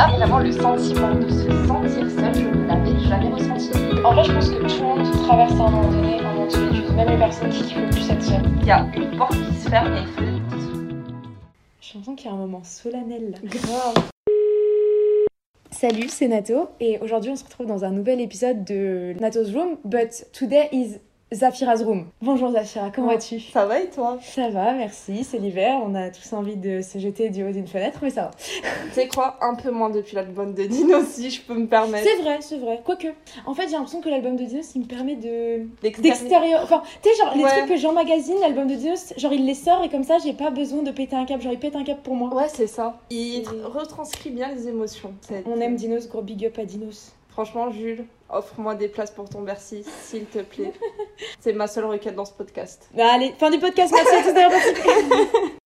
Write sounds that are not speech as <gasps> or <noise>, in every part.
Là, vraiment, le sentiment de se sentir seul, je ne l'avais jamais ressenti. En vrai, je pense que tout le monde traverse à un moment donné un moment de solitude, même les personnes qui le plus être seules. Il y a une porte qui se ferme et qui s'ouvre. J'ai l'impression qu'il y a un moment solennel là. Grave. <laughs> Salut, c'est Nato et aujourd'hui on se retrouve dans un nouvel épisode de Nato's Room, but today is Zafira's Room. Bonjour Zafira, comment vas-tu? Ça va et toi? Ça va, merci, c'est l'hiver, on a tous envie de se jeter du haut d'une fenêtre, mais ça va. Tu sais quoi? Un peu moins depuis l'album de Dino <laughs> si je peux me permettre. C'est vrai, c'est vrai, quoique. En fait, j'ai l'impression que l'album de Dinos, il me permet de... D'extérieur. Enfin, tu sais, genre les Ouais. trucs que j'emmagasine, l'album de Dinos, genre il les sort et comme ça, j'ai pas besoin de péter un câble, genre il pète un câble pour moi. Ouais, c'est ça. Il retranscrit bien les émotions. On aime Dinos, gros big up à Dinos. Franchement, Jules, offre-moi des places pour ton Bercy, s'il te plaît. <laughs> c'est ma seule requête dans ce podcast. Bah, allez, fin du podcast, merci à tous d'avoir participé. <laughs>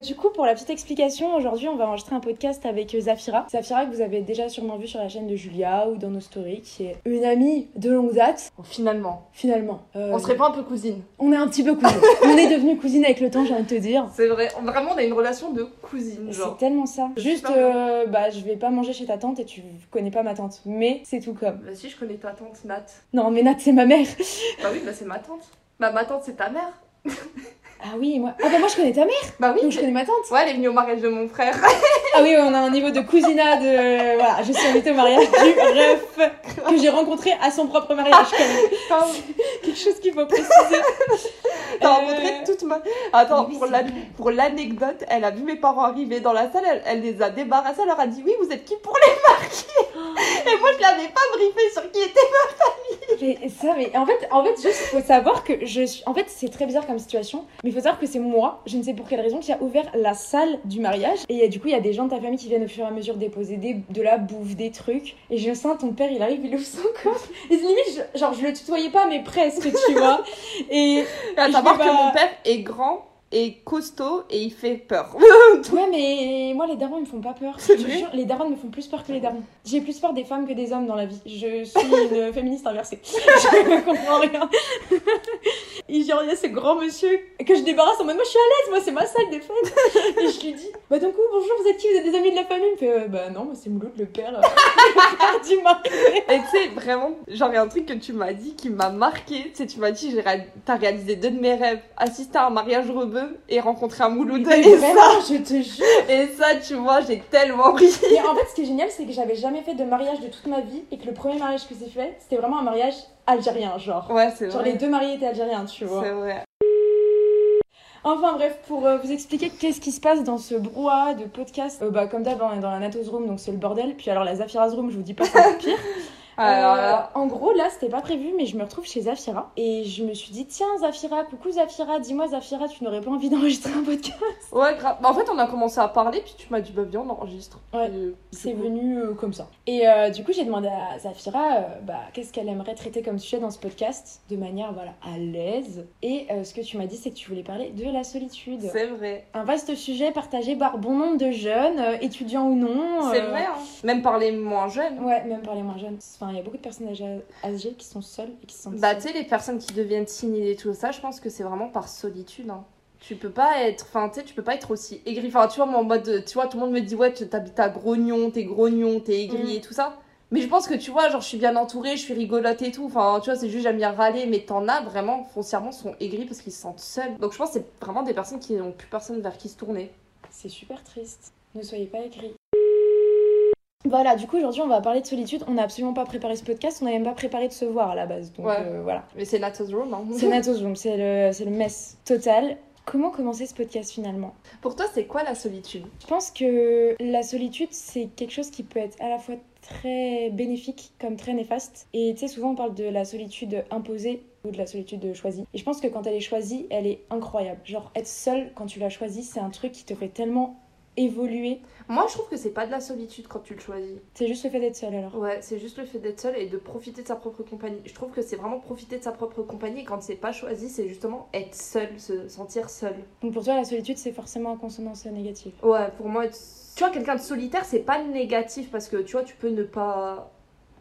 Du coup, pour la petite explication, aujourd'hui, on va enregistrer un podcast avec euh, Zafira. Zafira, que vous avez déjà sûrement vu sur la chaîne de Julia ou dans nos stories, qui est une amie de longue date, Bon, finalement, finalement. Euh, on serait pas un peu cousine on est un petit peu cousines. <laughs> on est devenus cousines avec le temps, j'ai envie de te dire. C'est vrai, vraiment, on a une relation de cousine. C'est tellement ça. Juste, euh, bah, je vais pas manger chez ta tante et tu connais pas ma tante. Mais c'est tout comme. Bah si, je connais ta tante, Nat. Non, mais Nat, c'est ma mère. Bah oui, bah c'est ma tante. Bah ma tante, c'est ta mère. <laughs> Ah oui, moi. Ah bah, moi, je connais ta mère. Bah oui, Donc, je connais ma tante. Ouais, elle est venue au mariage de mon frère. <laughs> Ah oui, on a un niveau de cousinade. euh, voilà, je suis invitée au mariage du ref que j'ai rencontré à son propre mariage. quand même. <laughs> Quelque chose qu'il faut préciser. <laughs> T'as Euh, rencontré toute ma... Attends, oui, pour la- l'anecdote, elle a vu mes parents arriver dans la salle, elle, elle les a débarrassés, elle leur a dit oui, vous êtes qui pour les marier? <gasps> Et moi, je l'avais pas briefé sur qui était. Mais ça, mais en fait, en fait, juste faut savoir que je suis. En fait, c'est très bizarre comme situation, mais il faut savoir que c'est moi, je ne sais pour quelle raison, qui a ouvert la salle du mariage. Et euh, du coup, il y a des gens de ta famille qui viennent au fur et à mesure déposer des, de la bouffe, des trucs. Et je sens ton père, il arrive, il ouvre son coffre. Et limite, je- genre, je le tutoyais pas, mais presque, tu <laughs> vois. Et à savoir que mon père est grand et costaud et il fait peur. ouais, mais moi, les darons, ils me font pas peur. Je te jure, les darons me font plus peur que les darons. J'ai plus peur des femmes que des hommes dans la vie. Je suis une <laughs> féministe inversée. <laughs> Je ne comprends rien. <laughs> Et genre, il y a ce grand monsieur que je débarrasse en mode, moi, je suis à l'aise, moi, c'est ma salle des fêtes. Et je lui dis, bah, d'un coup, bonjour, vous êtes qui? Vous êtes des amis de la famille? Il me fait, euh, bah, non, moi, c'est Mouloud, le père, euh, le père du mari. Et tu sais, vraiment, genre, il y a un truc que tu m'as dit qui m'a marqué. Tu sais, tu m'as dit, t'as réalisé deux de mes rêves assister à un mariage rebeu et rencontrer un mouloud. Mais Et ça, je te jure. et ça, tu vois, j'ai tellement ri. Et en fait, ce qui est génial, c'est que j'avais jamais fait de mariage de toute ma vie et que le premier mariage que j'ai fait, c'était vraiment un mariage algérien, genre. Ouais, c'est Genre les deux mariés étaient algériens, tu vois. C'est vrai. Enfin bref, pour euh, vous expliquer qu'est-ce qui se passe dans ce brouhaha de podcast, euh, bah, comme d'hab, on est dans la Natos Room, donc c'est le bordel. Puis alors la Zafira's Room, je vous dis pas, c'est pire. <laughs> Alors Euh, là, en gros, là, c'était pas prévu, mais je me retrouve chez Zafira. Et je me suis dit, tiens, Zafira, coucou Zafira, dis-moi, Zafira, tu n'aurais pas envie <laughs> d'enregistrer un podcast? Ouais, grave. Bah, en fait, on a commencé à parler, puis tu m'as dit, bah, viens, on enregistre. Ouais. C'est venu euh, comme ça. Et euh, du coup, j'ai demandé à Zafira euh, bah, qu'est-ce qu'elle aimerait traiter comme sujet dans ce podcast, de manière voilà, à l'aise. Et ce que tu m'as dit, c'est que tu voulais parler de la solitude. C'est vrai. Un vaste sujet partagé par bon nombre de jeunes, étudiants ou non. C'est vrai, hein. Même par les moins jeunes. Ouais, même par les moins jeunes. Enfin, il y a beaucoup de personnes âgées, qui sont seules et qui sentent Bah, tu sais, les personnes qui deviennent timides et tout ça, je pense que c'est vraiment par solitude. hein. Tu peux pas être, enfin, tu sais, tu peux pas être aussi aigri. Enfin, tu vois, moi, en mode, tu vois, tout le monde me dit, ouais, tu t'habites à Grognon, t'es grognon, t'es aigri Mm. et tout ça. Mais je pense que tu vois, genre, je suis bien entourée, je suis rigolote et tout. Enfin, tu vois, c'est juste, j'aime bien râler, mais t'en as vraiment, foncièrement, sont aigris parce qu'ils se sentent seuls. Donc, je pense que c'est vraiment des personnes qui n'ont plus personne vers qui se tourner. C'est super triste. Ne soyez pas aigris. Voilà, du coup, aujourd'hui, on va parler de solitude. On n'a absolument pas préparé ce podcast, on n'a même pas préparé de se voir à la base. Donc Ouais. euh, voilà. Mais c'est Nato's Room, hein. C'est <laughs> Natos Room, c'est le, le mess total. Comment commencer ce podcast finalement? Pour toi, c'est quoi la solitude? Je pense que la solitude, c'est quelque chose qui peut être à la fois très bénéfique comme très néfaste. Et tu sais, souvent on parle de la solitude imposée ou de la solitude choisie. Et je pense que quand elle est choisie, elle est incroyable. Genre, être seule quand tu l'as choisie, c'est un truc qui te fait tellement évoluer. Moi, je trouve que c'est pas de la solitude quand tu le choisis. C'est juste le fait d'être seule alors. Ouais, c'est juste le fait d'être seul et de profiter de sa propre compagnie. Je trouve que c'est vraiment profiter de sa propre compagnie et quand c'est pas choisi, c'est justement être seul, se sentir seul. Donc pour toi, la solitude, c'est forcément en consonance négative. Ouais, pour moi, être... tu vois, quelqu'un de solitaire, c'est pas négatif parce que tu vois, tu peux ne pas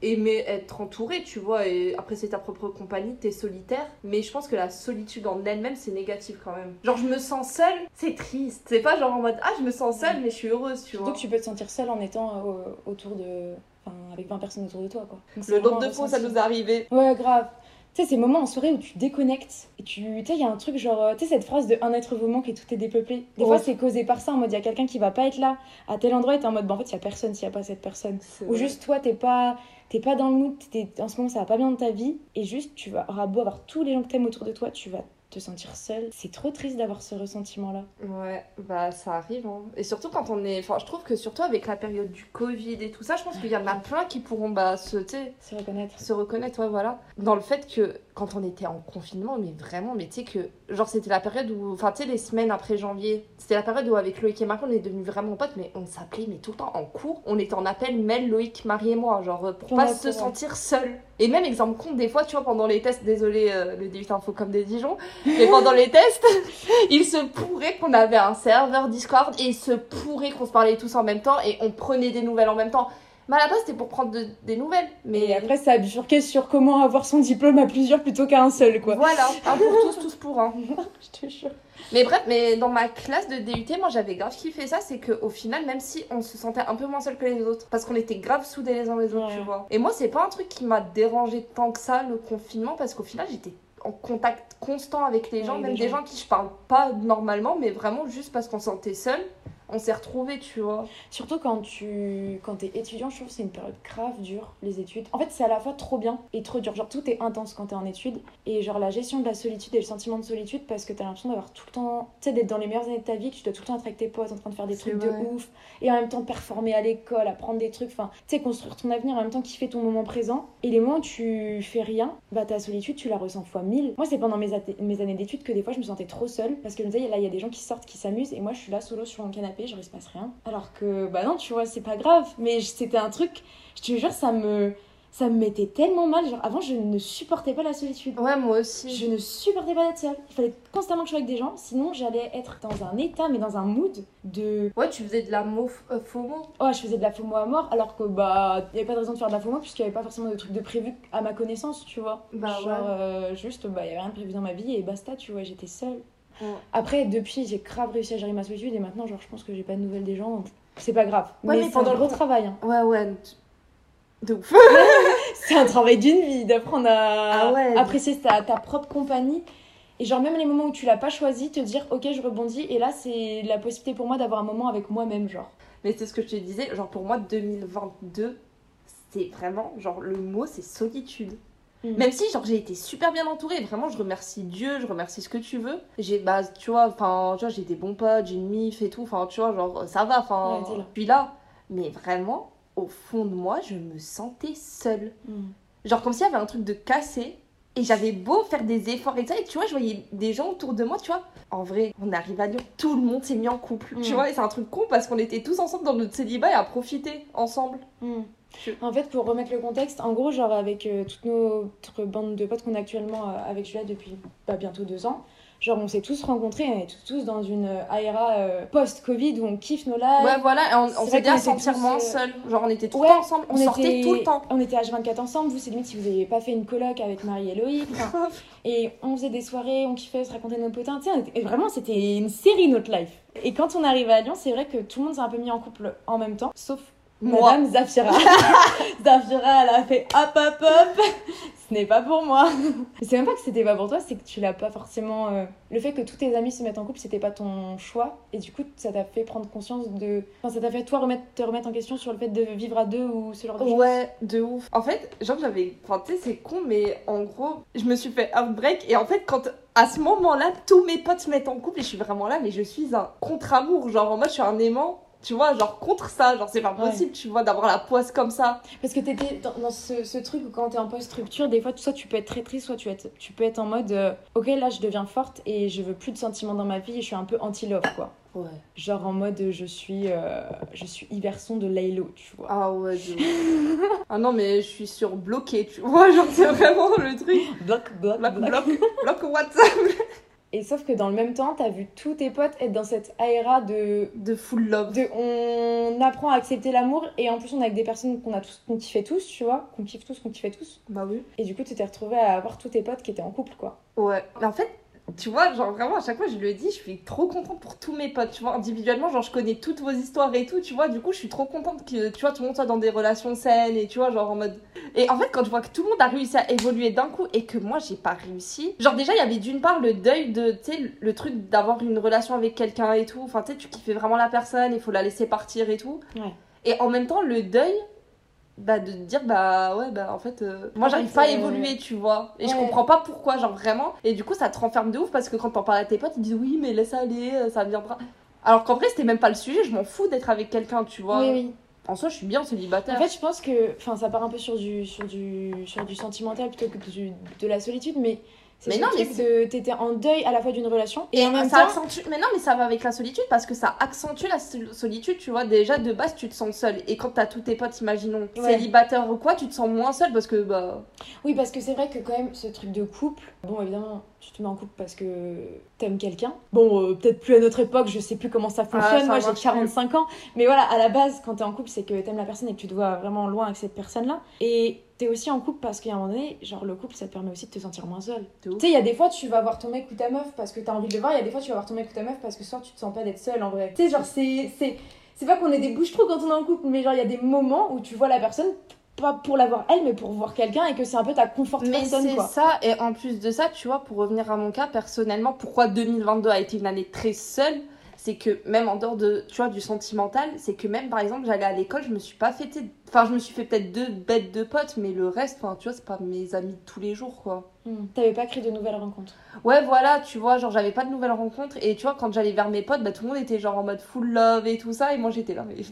aimer être entouré, tu vois, et après c'est ta propre compagnie, t'es solitaire, mais je pense que la solitude en elle-même c'est négatif quand même. Genre je me sens seule, c'est triste. C'est pas genre en mode ah je me sens seule mais je suis heureuse, tu vois. Donc tu peux te sentir seule en étant euh, autour de. Enfin, avec 20 personnes autour de toi, quoi. Donc, Le nombre de fois ça nous est arrivé. Ouais, grave. Tu sais, ces moments en soirée où tu déconnectes et tu. Sais, il y a un truc genre. euh, Tu sais, cette phrase de un être vous manque et tout est dépeuplé. Des fois, c'est causé par ça, en mode il y a quelqu'un qui va pas être là à tel endroit et t'es en mode bah en fait, il y a personne s'il y a pas cette personne. Ou juste toi, t'es pas. T'es pas dans le mood, t'es- en ce moment ça va pas bien dans ta vie, et juste tu vas auras beau avoir tous les gens que t'aimes autour de toi, tu vas te sentir seule. C'est trop triste d'avoir ce ressentiment-là. Ouais, bah ça arrive. hein. Et surtout quand on est. Enfin, je trouve que surtout avec la période du Covid et tout ça, je pense qu'il y en a plein qui pourront bah, se, Se reconnaître. se reconnaître, ouais, voilà. Dans le fait que quand on était en confinement, mais vraiment, mais tu sais que. Genre, c'était la période où. Enfin, tu sais, les semaines après janvier, c'était la période où avec Loïc et Marie, on est devenus vraiment potes, mais on s'appelait, mais tout le temps en cours. On était en appel, Mel, Loïc, Marie et moi, genre, euh, pour Pour pas se ouais. sentir seul. Et même, exemple compte, des fois, tu vois, pendant les tests, désolé, euh, le 18 info comme des Dijon, mais <laughs> pendant les tests, <laughs> il se pourrait qu'on avait un serveur Discord et il se pourrait qu'on se parlait tous en même temps et on prenait des nouvelles en même temps. Mais à la base, c'était pour prendre de- des nouvelles. Mais Et après, ça a bifurqué sur comment avoir son diplôme à plusieurs plutôt qu'à un seul, quoi. Voilà, <laughs> un pour tous, tous pour un. <laughs> Je te jure. Mais bref, mais dans ma classe de DUT, moi j'avais grave kiffé ça, c'est qu'au final, même si on se sentait un peu moins seul que les autres, parce qu'on était grave soudés les uns les autres, Ouais. tu vois. Et moi, c'est pas un truc qui m'a dérangé tant que ça, le confinement, parce qu'au final, j'étais en contact constant avec les gens, même des des gens. gens qui je parle pas normalement, mais vraiment juste parce qu'on se sentait seul, on s'est retrouvés, tu vois. Surtout quand tu quand t'es étudiant, je trouve que c'est une période grave dure, les études. En fait, c'est à la fois trop bien et trop dur. Genre, tout est intense quand t'es en études. Et genre, la gestion de la solitude et le sentiment de solitude, parce que t'as l'impression d'avoir tout le temps. Tu sais, d'être dans les meilleures années de ta vie, que tu dois tout le temps être avec tes potes, en train de faire des trucs de ouf. Et en même temps, performer à l'école, apprendre des trucs. Enfin, tu sais, construire ton avenir, en même temps kiffer ton moment présent. Et les moments où tu fais rien, bah ta solitude, tu la ressens fois mille. Moi, c'est pendant mes, années d'études que des fois, je me sentais trop seule. Parce que je me disais, là, il y a des gens qui sortent, qui s'amusent. Et moi, je suis là, solo sur mon canapé, genre, il se passe rien. Alors que, bah non, tu vois, c'est pas grave. Mais c'était un truc, je te jure, ça me, ça me mettait tellement mal. Genre, avant, je ne supportais pas la solitude. Ouais, moi aussi. Je ne supportais pas d'être seule. Il fallait constamment que je sois avec des gens, sinon j'allais être dans un état, mais dans un mood de. Ouais, tu faisais de la mo- euh, FOMO. Oh, je faisais de la FOMO à mort, alors que bah, il n'y avait pas de raison de faire de la FOMO, puisqu'il n'y avait pas forcément de trucs de prévu à ma connaissance, tu vois. Bah Genre, ouais. euh, juste, bah, il n'y avait rien de prévu dans ma vie et basta, tu vois, j'étais seule. Ouais. Après, depuis, j'ai grave réussi à gérer ma solitude et maintenant, genre, je pense que j'ai pas de nouvelles des gens. C'est pas grave. Ouais, mais pendant le gros travail. hein. Ouais, ouais. De ouf. <laughs> C'est un travail d'une vie d'apprendre à Ah ouais. apprécier ta, ta propre compagnie. Et genre, même les moments où tu l'as pas choisi, te dire, ok, je rebondis. Et là, c'est la possibilité pour moi d'avoir un moment avec moi-même, genre. Mais c'est ce que je te disais, genre pour moi 2022, c'est vraiment, genre le mot c'est solitude. Mm. Même si genre j'ai été super bien entourée, vraiment je remercie Dieu, je remercie ce que tu veux. J'ai bah tu vois, enfin tu vois, j'ai des bons potes, j'ai une mif et tout, enfin tu vois, genre ça va, enfin Ouais, suis là. Mais vraiment, au fond de moi, je me sentais seule. Genre comme s'il y avait un truc de cassé. Et j'avais beau faire des efforts et ça, et tu vois, je voyais des gens autour de moi, tu vois. En vrai, on arrive à Lyon, tout le monde s'est mis en couple, tu Mm. vois, et c'est un truc con parce qu'on était tous ensemble dans notre célibat et à profiter ensemble. Je- En fait, pour remettre le contexte, en gros, genre avec euh, toute notre bande de potes qu'on a actuellement euh, avec Julia depuis bah, bientôt deux ans, genre on s'est tous rencontrés, on est tous, dans une euh, ARA euh, post-Covid où on kiffe nos lives. Ouais, voilà, et on, on s'est bien sentir moins euh, seuls. Genre, on était tout Ouais, le temps ensemble, on, sortait tout le temps. On était H24 ensemble, vous c'est limite si vous n'avez pas fait une coloc avec Marie et Loïc. <laughs> et on faisait des soirées, on kiffait se raconter nos potins. On était- et vraiment c'était une série notre life. Et quand on est arrivé à Lyon, c'est vrai que tout le monde s'est un peu mis en couple en même temps, sauf Moi. Madame Zafira. <laughs> Zafira, elle a fait hop hop hop. Ce n'est pas pour moi. C'est même pas que c'était pas pour toi, c'est que tu l'as pas forcément. euh, Le fait que tous tes amis se mettent en couple, c'était pas ton choix. Et du coup, ça t'a fait prendre conscience de. Enfin, ça t'a fait toi remettre, te remettre en question sur le fait de vivre à deux ou ce genre de choses. Ouais, de ouf. En fait, genre, j'avais. Enfin, tu sais, c'est con, mais en gros, je me suis fait heartbreak. Et en fait, quand. À ce moment-là, tous mes potes se mettent en couple et je suis vraiment là, mais je suis un contre-amour. Genre, en mode, je suis un aimant. Tu vois, genre contre ça, genre c'est pas Ouais. possible, tu vois, d'avoir la poisse comme ça. Parce que t'étais dans, dans ce, ce truc où quand t'es en post-rupture, des fois, soit tu peux être très triste, soit tu, être, tu peux être en mode euh, ok, là je deviens forte et je veux plus de sentiments dans ma vie et je suis un peu anti-love quoi. Ouais. Genre en mode je suis, euh, je suis Iverson de Laylo, tu vois. Ah ouais, ouf. <laughs> ah non, mais je suis sur bloqué, tu vois, genre c'est vraiment le truc. Bloc, bloc, Bloc, bloc. bloc, bloc WhatsApp. <laughs> Et sauf que dans le même temps, t'as vu tous tes potes être dans cette aéra de. De full love. de on apprend à accepter l'amour et en plus on est avec des personnes qu'on a tous qu'on kiffait tous tu vois qu'on kiffe tous qu'on kiffait tous Bah oui. et du coup tu t'es retrouvé à avoir tous tes potes qui étaient en couple quoi Ouais. Mais en fait, tu vois, genre vraiment, à chaque fois, je le dis, je suis trop contente pour tous mes potes, tu vois. Individuellement, genre, je connais toutes vos histoires et tout, tu vois. Du coup, je suis trop contente que, tu vois, tout le monde soit dans des relations saines et tu vois, genre en mode. Et en fait, quand je vois que tout le monde a réussi à évoluer d'un coup et que moi, j'ai pas réussi. Genre, déjà, il y avait d'une part le deuil de, tu sais, le truc d'avoir une relation avec quelqu'un et tout. Enfin, tu sais, tu kiffais vraiment la personne, il faut la laisser partir et tout. Ouais. Et en même temps, le deuil. Bah, de te dire, bah ouais, bah en fait, euh, moi j'arrive pas à euh, évoluer, tu vois. Et je comprends pas pourquoi, genre vraiment. Et du coup, ça te renferme de ouf parce que quand t'en parles à tes potes, ils disent oui, mais laisse aller, euh, ça viendra. Alors qu'en vrai, c'était même pas le sujet, je m'en fous d'être avec quelqu'un, tu vois. oui oui En soi, je suis bien célibataire. en fait je pense que enfin ça part un peu sur du sur du sur du sentimental plutôt que du- de la solitude mais Mais non, mais t'étais en deuil à la fois d'une relation et, et en même ça temps accentue. Mais non, mais ça va avec la solitude parce que ça accentue la sol- solitude, tu vois. Déjà, de base, tu te sens seule. Et quand t'as tous tes potes, imaginons, Ouais. célibataires ou quoi, tu te sens moins seule parce que, bah. Oui, parce que c'est vrai que quand même, ce truc de couple, bon, évidemment, tu te mets en couple parce que t'aimes quelqu'un. Bon, euh, peut-être plus à notre époque, je sais plus comment ça fonctionne. Ah, ça Moi, j'ai marche 45 ans. Mais voilà, à la base, quand t'es en couple, c'est que t'aimes la personne et que tu te vois vraiment loin avec cette personne-là. Et t'es aussi en couple parce qu'à un moment donné, genre, le couple, ça te permet aussi de te sentir moins seul. Tu sais, il y a des fois, tu vas voir ton mec ou ta meuf parce que t'as envie de le voir. Il y a des fois, tu vas voir ton mec ou ta meuf parce que ce soir, tu te sens pas d'être seul en vrai. Tu sais, genre, c'est. c'est... C'est pas qu'on est des bouches-trous quand on est en couple, mais genre, il y a des moments où tu vois la personne, pas pour la voir elle, mais pour voir quelqu'un et que c'est un peu ta confort Mais personne, c'est ça, et en plus de ça, tu vois, pour revenir à mon cas, personnellement, pourquoi 2022 a été une année très seule, c'est que même en dehors de, tu vois, du sentimental, c'est que même, par exemple, j'allais à l'école, je me suis pas fait, enfin, je me suis fait peut-être deux bêtes de potes, mais le reste, enfin, tu vois, c'est pas mes amis de tous les jours, quoi. Hmm. T'avais pas créé de nouvelles rencontres. Ouais, voilà, tu vois, genre, j'avais pas de nouvelles rencontres, et tu vois, quand j'allais vers mes potes, bah, tout le monde était genre en mode full love et tout ça, et moi, j'étais là, mais... <laughs>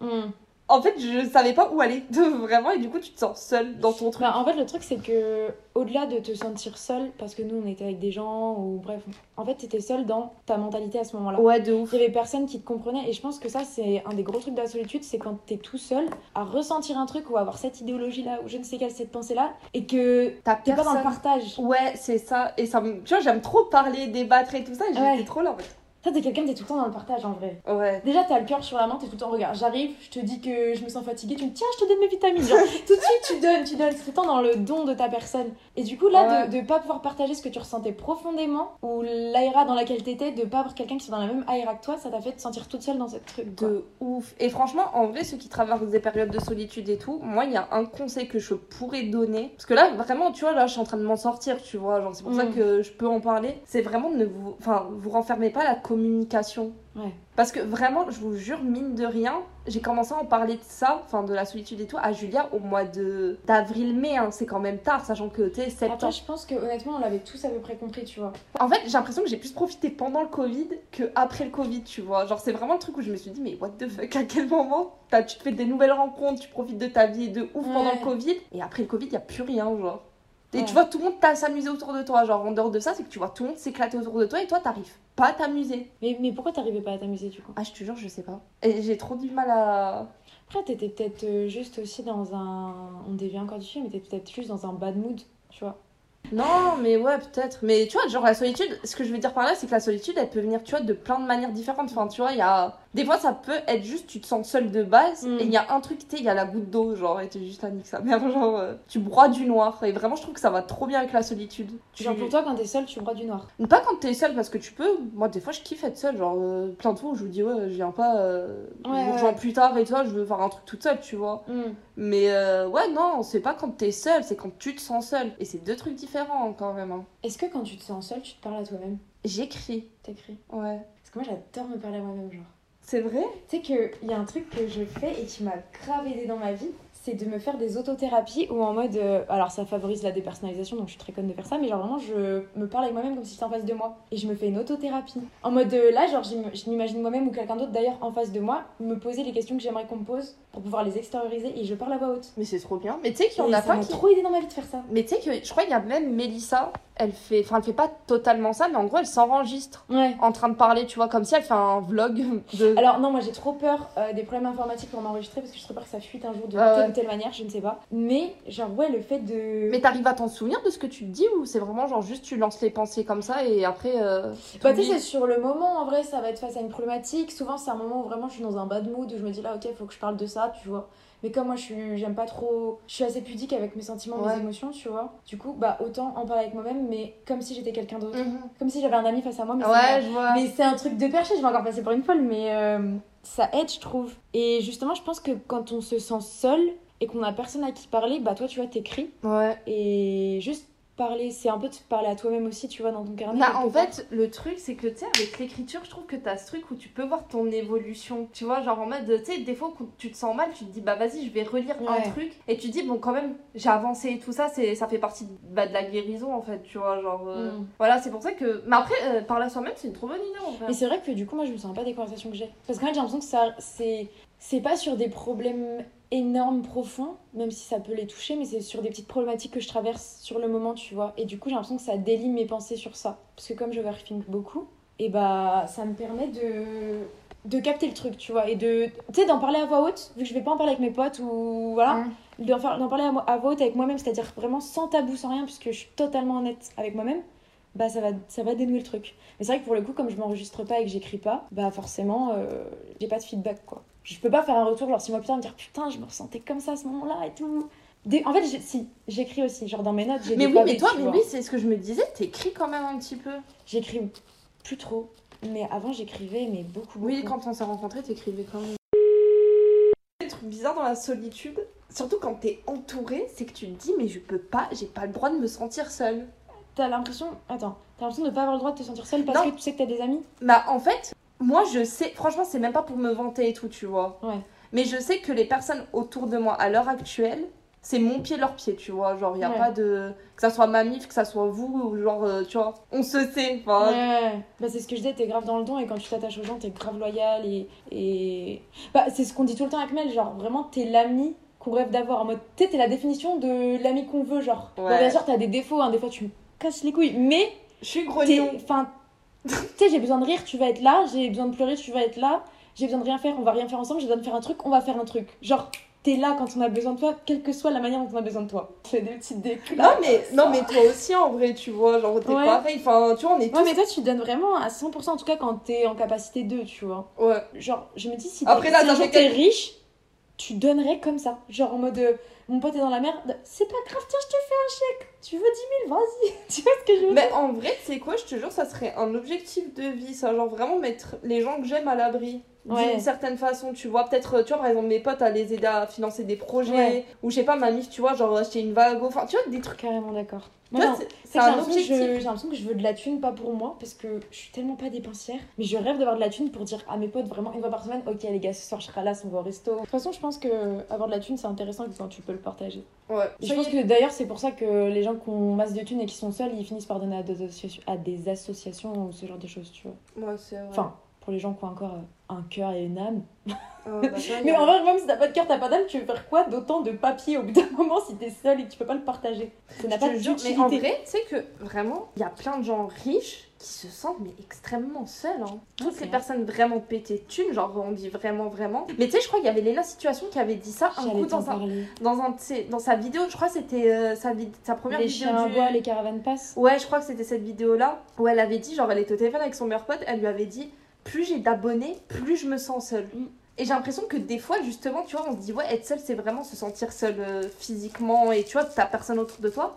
Hmm. En fait, je savais pas où aller, <laughs> vraiment, et du coup, tu te sens seule dans ton truc. Bah, en fait, le truc, c'est que au-delà de te sentir seule, parce que nous, on était avec des gens, ou bref, en fait, t'étais seule dans ta mentalité à ce moment-là. Ouais, de ouf. Il y avait personne qui te comprenait, et je pense que ça, c'est un des gros trucs de la solitude, c'est quand t'es tout seul à ressentir un truc ou à avoir cette idéologie-là, ou je ne sais quelle, cette pensée-là, et que T'as t'es pas dans le personne. partage. Ouais, c'est ça. Et ça me... Tu vois, j'aime trop parler, débattre et tout ça. Et j'étais Ouais. trop là en fait. Ça, t'es quelqu'un, t'es tout le temps dans le partage en vrai. Ouais. Déjà, t'as le cœur sur la main, t'es tout le temps, regarde, j'arrive, je te dis que je me sens fatiguée, tu me dis, tiens, je te donne mes vitamines. Genre, <laughs> tout de suite, tu donnes, tu donnes, c'est tout le temps dans le don de ta personne. Et du coup, là, de, de pas pouvoir partager ce que tu ressentais profondément, ou l'aéra dans laquelle t'étais, de pas avoir quelqu'un qui soit dans la même aéra que toi, ça t'a fait te sentir toute seule dans cette truc. quoi. De ouf. Et franchement, en vrai, ceux qui traversent des périodes de solitude et tout, moi, il y a un conseil que je pourrais donner. Parce que là, vraiment, tu vois, là, je suis en train de m'en sortir, tu vois. Genre, c'est pour ça Mm. que je peux en parler. C'est vraiment de ne vous. Enfin, vous renfermez pas la communication. Ouais. Parce que vraiment, je vous jure, mine de rien, j'ai commencé à en parler de ça, enfin de la solitude et tout, à Julia au mois de d'avril-mai. hein. C'est quand même tard, sachant que sais, septembre. Après, je pense que honnêtement, on l'avait tous à peu près compris, tu vois. En fait, j'ai l'impression que j'ai plus profité pendant le Covid que après le Covid, tu vois. Genre, c'est vraiment le truc où je me suis dit, mais what the fuck, à quel moment tu te fais des nouvelles rencontres, tu profites de ta vie de ouf pendant le Covid, et après le Covid, y a plus rien, genre. Et Ouais. tu vois, tout le monde t'a s'amuser autour de toi. Genre, en dehors de ça, c'est que tu vois tout le monde s'éclater autour de toi et toi, t'arrives pas à t'amuser. Mais, mais pourquoi t'arrivais pas à t'amuser, du coup? Ah, je te jure, je sais pas. Et j'ai trop du mal à. Après, t'étais peut-être euh, juste aussi dans un. On dévie encore du film, mais t'étais peut-être juste dans un bad mood, tu vois. Non, mais ouais, peut-être. Mais tu vois, genre la solitude, ce que je veux dire par là, c'est que la solitude, elle peut venir, tu vois, de plein de manières différentes. Enfin, tu vois, il y a. Des fois, ça peut être juste, tu te sens seule de base, Mm. et il y a un truc, tu sais, il y a la goutte d'eau, genre, et t'es juste à nique sa mère, <laughs> genre, euh, tu broies du noir. Et vraiment, je trouve que ça va trop bien avec la solitude. Tu... Genre, pour toi, quand t'es seule, tu broies du noir. Pas quand t'es seule, parce que tu peux. Moi, des fois, je kiffe être seule. Genre, euh, plein de fois où je vous dis, ouais, je viens pas. Euh, Ouais, rejoins plus tard et toi, je veux faire un truc toute seule, tu vois. Mais euh, ouais, non, c'est pas quand t'es seule, c'est quand tu te sens seule. Et c'est deux trucs différents, quand même. hein. Est-ce que quand tu te sens seule, tu te parles à toi-même? J'écris, T'écris ouais. Parce que moi, j'adore me parler à moi-même, genre. C'est vrai. Tu sais qu'il y a un truc que je fais et qui m'a grave aidé dans ma vie, c'est de me faire des autothérapies où en mode. euh, alors ça favorise la dépersonnalisation, donc je suis très conne de faire ça, mais genre vraiment je me parle avec moi-même comme si j'étais en face de moi. Et je me fais une autothérapie. En mode euh, là, genre j'im- je m'imagine moi-même ou quelqu'un d'autre d'ailleurs en face de moi me poser les questions que j'aimerais qu'on me pose pour pouvoir les extérioriser et je parle à voix haute. Mais c'est trop bien. Mais tu sais qu'il y en Et a ça pas m'a qui. trop aidé dans ma vie de faire ça. Mais tu sais que je crois qu'il y a même Mélissa, elle fait. Enfin, elle fait pas totalement ça, mais en gros, elle s'enregistre Ouais. en train de parler, tu vois, comme si elle fait un vlog de. Alors non, moi j'ai trop peur euh, des problèmes informatiques pour m'enregistrer parce que j'ai trop peur que ça fuite un jour de Ah ouais. Telle manière, je ne sais pas. Mais, genre, ouais, le fait de. Mais t'arrives à t'en souvenir de ce que tu te dis ou c'est vraiment genre juste tu lances les pensées comme ça et après. Euh, bah, tu sais, c'est sur le moment en vrai, ça va être face à une problématique. Souvent, c'est un moment où vraiment je suis dans un bad mood où je me dis là, ok, faut que je parle de ça, tu vois. Mais comme moi, je suis, j'aime pas trop. Je suis assez pudique avec mes sentiments, mes émotions, tu vois. Du coup, bah, autant en parler avec moi-même, mais comme si j'étais quelqu'un d'autre. Mhm. Comme si j'avais un ami face à moi. Mais ouais, je vois. Mais c'est un truc de perché, je vais encore passer pour une folle, mais euh, ça aide, je trouve. Et justement, je pense que quand on se sent seul et qu'on a personne à qui parler, bah, toi, tu vois, t'écris. Ouais. Et juste parler, c'est un peu de parler à toi-même aussi, tu vois, dans ton carnet. Bah, en fait, le truc, c'est que, tu sais, avec l'écriture, je trouve que t'as ce truc où tu peux voir ton évolution. Tu vois, genre en mode, tu sais, des fois, quand tu te sens mal, tu te dis, bah vas-y, je vais relire un truc. Et tu te dis, bon, quand même, j'ai avancé et tout ça, c'est ça fait partie de, bah, de la guérison, en fait, tu vois, genre. Euh, mm. Voilà, c'est pour ça que. Mais après, euh, parler à soi-même, c'est une trop bonne idée, en fait. Mais c'est vrai que du coup, moi, je me sens pas des conversations que j'ai. Parce qu'en fait, j'ai l'impression que ça. C'est. C'est pas sur des problèmes énorme, profond, même si ça peut les toucher, mais c'est sur des petites problématiques que je traverse sur le moment, tu vois. Et du coup, j'ai l'impression que ça délie mes pensées sur ça. Parce que comme je overthink beaucoup, et bah ça me permet de de capter le truc, tu vois, et de, tu sais, d'en parler à voix haute, vu que je vais pas en parler avec mes potes ou voilà, d'en, parler à, voix haute avec moi-même, c'est-à-dire vraiment sans tabou, sans rien, puisque je suis totalement honnête avec moi-même, bah ça va, ça va dénouer le truc. Mais c'est vrai que pour le coup, comme je m'enregistre pas et que j'écris pas, bah forcément, euh, j'ai pas de feedback, quoi je peux pas faire un retour genre six mois plus tard me dire putain je me ressentais comme ça à ce moment-là et tout. En fait si j'écris aussi genre dans mes notes j'ai mais oui mais toi mais oui c'est ce que je me disais t'écris quand même un petit peu. J'écris plus trop mais avant j'écrivais mais beaucoup, beaucoup. oui quand on s'est rencontrés t'écrivais quand même. Des trucs bizarres dans la solitude surtout quand t'es entouré c'est que tu te dis mais je peux pas j'ai pas le droit de me sentir seule. T'as l'impression attends t'as l'impression de pas avoir le droit de te sentir seule parce que tu sais que t'as des amis? Bah en fait moi, je sais, franchement, c'est même pas pour me vanter et tout, tu vois. Ouais. Mais je sais que les personnes autour de moi, à l'heure actuelle, c'est mon pied, leur pied, tu vois. Genre, il n'y a pas de. Que ça soit ma mif, que ça soit vous, ou genre, euh, tu vois, on se sait. Ouais, bah, c'est ce que je disais, t'es grave dans le don et quand tu t'attaches aux gens, t'es grave loyal et. et... Bah, c'est ce qu'on dit tout le temps avec Mel, genre, vraiment, t'es l'ami qu'on rêve d'avoir. En mode, tu t'es la définition de l'ami qu'on veut, genre. Ouais. bien sûr, t'as des défauts, hein, des fois, tu me casses les couilles, mais. Je suis grognon. Enfin, tu sais, j'ai besoin de rire, tu vas être là. J'ai besoin de pleurer, tu vas être là. J'ai besoin de rien faire, on va rien faire ensemble. J'ai besoin de faire un truc, on va faire un truc. Genre, t'es là quand on a besoin de toi, quelle que soit la manière dont on a besoin de toi. Fais des petites déclats. Non, mais, non, mais toi aussi, en vrai, tu vois, genre, t'es pareil. Enfin, tu vois, on est tous... Ouais, mais toi, tu donnes vraiment à 100%, en tout cas, quand t'es en capacité de, tu vois. Ouais. Genre, je me dis, si Après, là, t'es riche, tu donnerais comme ça. Genre, en mode, euh, mon pote est dans la merde, c'est pas grave, tiens, je te fais un chèque. Tu veux 10 000, vas-y. <laughs> tu vois ce que je veux Mais en vrai, tu sais quoi, je te jure, ça serait un objectif de vie, ça. Genre vraiment mettre les gens que j'aime à l'abri. D'une certaine façon, tu vois. Peut-être, tu vois, par exemple, mes potes à les aider à financer des projets. Ou je sais pas, ma mif, tu vois, genre acheter une vague. Enfin, tu vois, des trucs. Carrément d'accord. C'est un objectif. J'ai l'impression que je veux de la thune, pas pour moi, parce que je suis tellement pas dépensière. Mais je rêve d'avoir de la thune pour dire à mes potes vraiment une fois par semaine, ok les gars, ce soir je serai là, on va au resto. De toute façon, je pense que avoir de la thune, c'est intéressant quand tu peux le partager. Ouais. je pense que d'ailleurs, c'est pour ça que les gens qui ont masse de thunes et qui sont seuls, ils finissent par donner à des associations, à des associations ou ce genre de choses, tu vois. Ouais, c'est vrai. Enfin, pour les gens qui ont encore un cœur et une âme. Oh, <laughs> bah, mais en vrai, même si t'as pas de cœur, t'as pas d'âme, tu veux faire quoi d'autant de papier au bout d'un <laughs> moment si t'es seul et que tu peux pas le partager? Ça n'a pas de Mais en vrai, tu sais que vraiment, il y a plein de gens riches qui se sentent mais extrêmement seuls. Hein. Toutes ces personnes vraiment pétées thunes, genre on dit vraiment, vraiment. Mais tu sais, je crois qu'il y avait Léna Situation qui avait dit ça un coup dans, un, dans, un, dans sa vidéo. Je crois que c'était euh, sa, sa première les vidéo. Les chiens du... les caravanes passent. Ouais, je crois que c'était cette vidéo-là où elle avait dit, genre elle était au téléphone avec son meilleur pote, elle lui avait dit plus j'ai d'abonnés, plus je me sens seule. Mm. Et j'ai l'impression que des fois, justement, tu vois, on se dit, ouais, être seule, c'est vraiment se sentir seule euh, physiquement et tu vois, t'as personne autour de toi.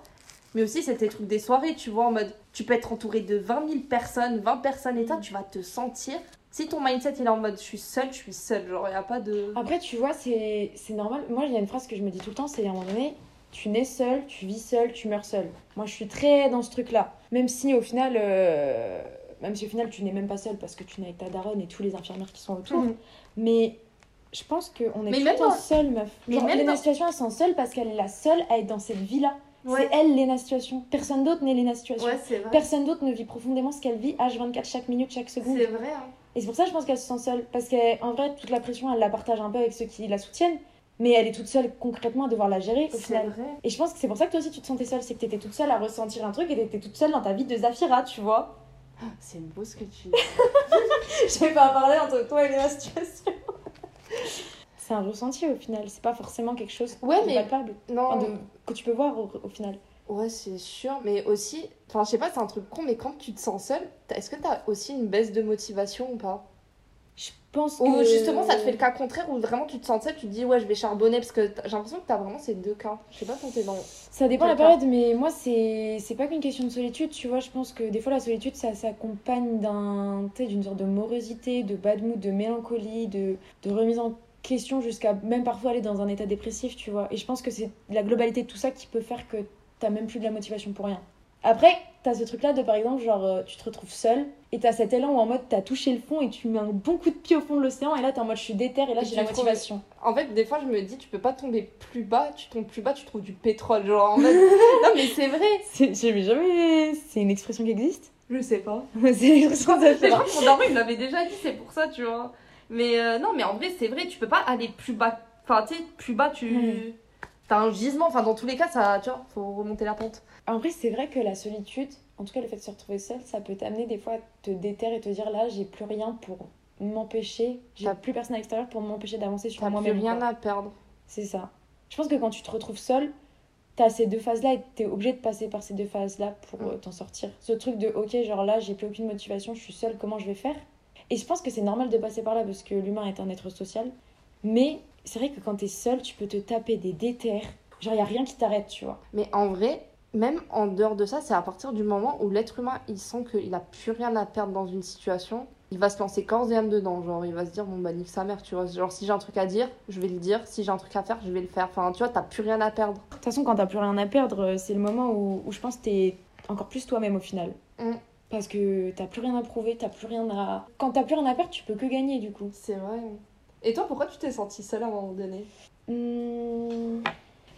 Mais aussi, c'était truc des soirées, tu vois, en mode, tu peux être entouré de 20 000 personnes, 20 personnes et toi, tu vas te sentir. Si ton mindset il est en mode, je suis seule, je suis seule, genre, il n'y a pas de. Après, tu vois, c'est normal. Moi, il y a une phrase que je me dis tout le temps, c'est à un moment donné, tu nais seule, tu vis seule, tu meurs seule. Moi, je suis très dans ce truc-là. Même si au final. Euh, même si au final tu n'es même pas seule parce que tu n'es avec ta daronne et tous les infirmières qui sont autour. Mhm. Mais je pense qu'on est mais le seule, meuf. Mais Genre, Léna Situation, elle sent seule parce qu'elle est la seule à être dans cette vie-là. C'est elle, Léna Situation. Personne d'autre n'est Léna Situation. Personne d'autre ne vit profondément ce qu'elle vit H24, chaque minute, chaque seconde. C'est vrai. Hein. Et c'est pour ça que je pense qu'elle se sent seule. Parce qu'en vrai, toute la pression, elle la partage un peu avec ceux qui la soutiennent. Mais elle est toute seule concrètement à devoir la gérer au final. Vrai. Et je pense que c'est pour ça que toi aussi tu te sentais seule. C'est que t'étais toute seule à ressentir un truc et t'étais toute seule dans ta vie de Zafira, tu vois. C'est beau ce que tu dis. Je vais pas parler entre toi et la situation. C'est un ressenti au final. C'est pas forcément quelque chose Ouais, de mais- palpable, Non, enfin, de- que tu peux voir au, au final. ouais, c'est sûr, mais aussi, enfin, je sais pas, c'est un truc con, mais quand tu te sens seule, est-ce que t'as aussi une baisse de motivation ou pas? Je pense Ou que. justement, ça te fait le cas contraire, où vraiment tu te sens seule, tu te dis, ouais, je vais charbonner, parce que j'ai l'impression que t'as vraiment ces deux cas. Je sais pas quand t'es dans. Ça dépend de la période, mais moi, c'est c'est pas qu'une question de solitude, tu vois. Je pense que des fois, la solitude, ça s'accompagne d'un, d'une sorte de morosité, de bad mood, de mélancolie, de, de remise en question, jusqu'à même parfois aller dans un état dépressif, tu vois. Et je pense que c'est la globalité de tout ça qui peut faire que t'as même plus de la motivation pour rien. Après, t'as ce truc-là de, par exemple, genre, euh, tu te retrouves seule et t'as cet élan où en mode t'as touché le fond et tu mets un bon coup de pied au fond de l'océan et là t'es en mode je suis déter et là j'ai la motivation. En fait, des fois, je me dis, tu peux pas tomber plus bas, tu tombes plus bas, tu trouves du pétrole, genre en mode. <laughs> non, mais c'est vrai C'est j'ai jamais. C'est une expression qui existe? Je sais pas. <laughs> C'est une expression je crois <laughs> que mon il l'avait déjà dit, c'est pour ça, tu vois. Mais euh, non, mais en vrai, c'est vrai, tu peux pas aller plus bas. Enfin, tu sais, plus bas, tu. T'as un gisement, enfin, dans tous les cas, ça, tu vois, faut remonter la pente. En vrai, c'est vrai que la solitude, en tout cas le fait de se retrouver seul, ça peut t'amener des fois à te déterrer et te dire là, j'ai plus rien pour m'empêcher, j'ai T'as- plus personne à l'extérieur pour m'empêcher d'avancer sur T'as plus moi-même. rien quoi. à perdre. C'est ça. Je pense que quand tu te retrouves seul, t'as ces deux phases-là et t'es obligé de passer par ces deux phases-là pour Mm. euh, t'en sortir. Ce truc de ok, genre là, j'ai plus aucune motivation, je suis seule, comment je vais faire? Et je pense que c'est normal de passer par là parce que l'humain est un être social. Mais c'est vrai que quand t'es seul, tu peux te taper des déterres. Genre, y a rien qui t'arrête, tu vois. Mais en vrai, même en dehors de ça, c'est à partir du moment où l'être humain, il sent qu'il a plus rien à perdre dans une situation, il va se lancer corps et âme dedans. Genre, il va se dire, bon, bah, nique sa mère, tu vois. Genre, si j'ai un truc à dire, je vais le dire. Si j'ai un truc à faire, je vais le faire. Enfin, tu vois, t'as plus rien à perdre. De toute façon, quand t'as plus rien à perdre, euh, c'est le moment où, où je pense que t'es encore plus toi-même au final. Mm. Parce que t'as plus rien à prouver, t'as plus rien à. Quand t'as plus rien à perdre, tu peux que gagner du coup. C'est vrai. Et toi, pourquoi tu t'es sentie seule à un moment donné? Hmm.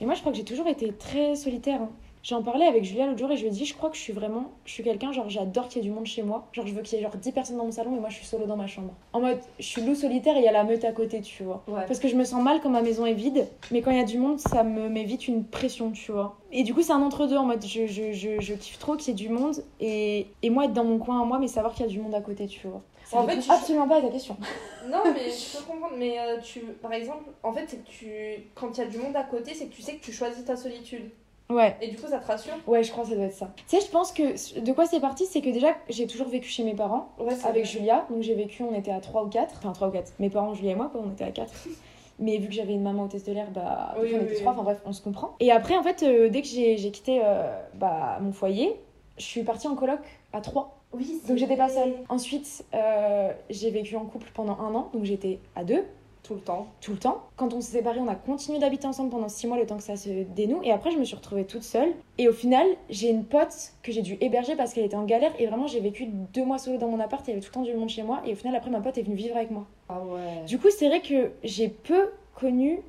Et moi, je crois que j'ai toujours été très solitaire. hein. J'en parlais avec Julia l'autre jour et je lui ai dit, je crois que je suis vraiment, je suis quelqu'un, genre j'adore qu'il y ait du monde chez moi. Genre je veux qu'il y ait genre 10 personnes dans mon salon et moi je suis solo dans ma chambre. En mode, je suis loup solitaire et il y a la meute à côté, tu vois. Ouais. Parce que je me sens mal quand ma maison est vide, mais quand il y a du monde, ça me met vite une pression, tu vois. Et du coup, c'est un entre-deux en mode, je, je, je, je kiffe trop qu'il y ait du monde et, et moi être dans mon coin à moi, mais savoir qu'il y a du monde à côté, tu vois. Ça En fait, tu- absolument pas à ta question. <laughs> Non, mais je peux comprendre. Mais euh, tu, par exemple, en fait, c'est que tu, quand il y a du monde à côté, c'est que tu sais que tu choisis ta solitude. Ouais. Et du coup, ça te rassure? Ouais, je crois que ça doit être ça. Tu sais, je pense que de quoi c'est parti, c'est que déjà, j'ai toujours vécu chez mes parents Ouais, avec vrai. Julia. Donc j'ai vécu, on était à 3 ou 4. Enfin, 3 ou 4. Mes parents, Julia et moi, quoi, on était à 4. <laughs> Mais vu que j'avais une maman hôtesse de l'air, bah, Oui, on oui, était. 3. Enfin bref, on se comprend. Et après, en fait, euh, dès que j'ai quitté euh, bah, mon foyer, je suis partie en coloc à 3. Oui, Donc j'étais pas seule. Ensuite, euh, j'ai vécu en couple pendant un an. Donc j'étais à 2 Tout le temps. tout le temps. Quand on s'est séparés, on a continué d'habiter ensemble pendant 6 mois, le temps que ça se dénoue. Et après, je me suis retrouvée toute seule. Et au final, j'ai une pote que j'ai dû héberger parce qu'elle était en galère. Et vraiment, j'ai vécu deux mois solo dans mon appart. Il y avait tout le temps du monde chez moi. Et au final, après, ma pote est venue vivre avec moi. Ah ouais. Du coup, c'est vrai que j'ai peu connu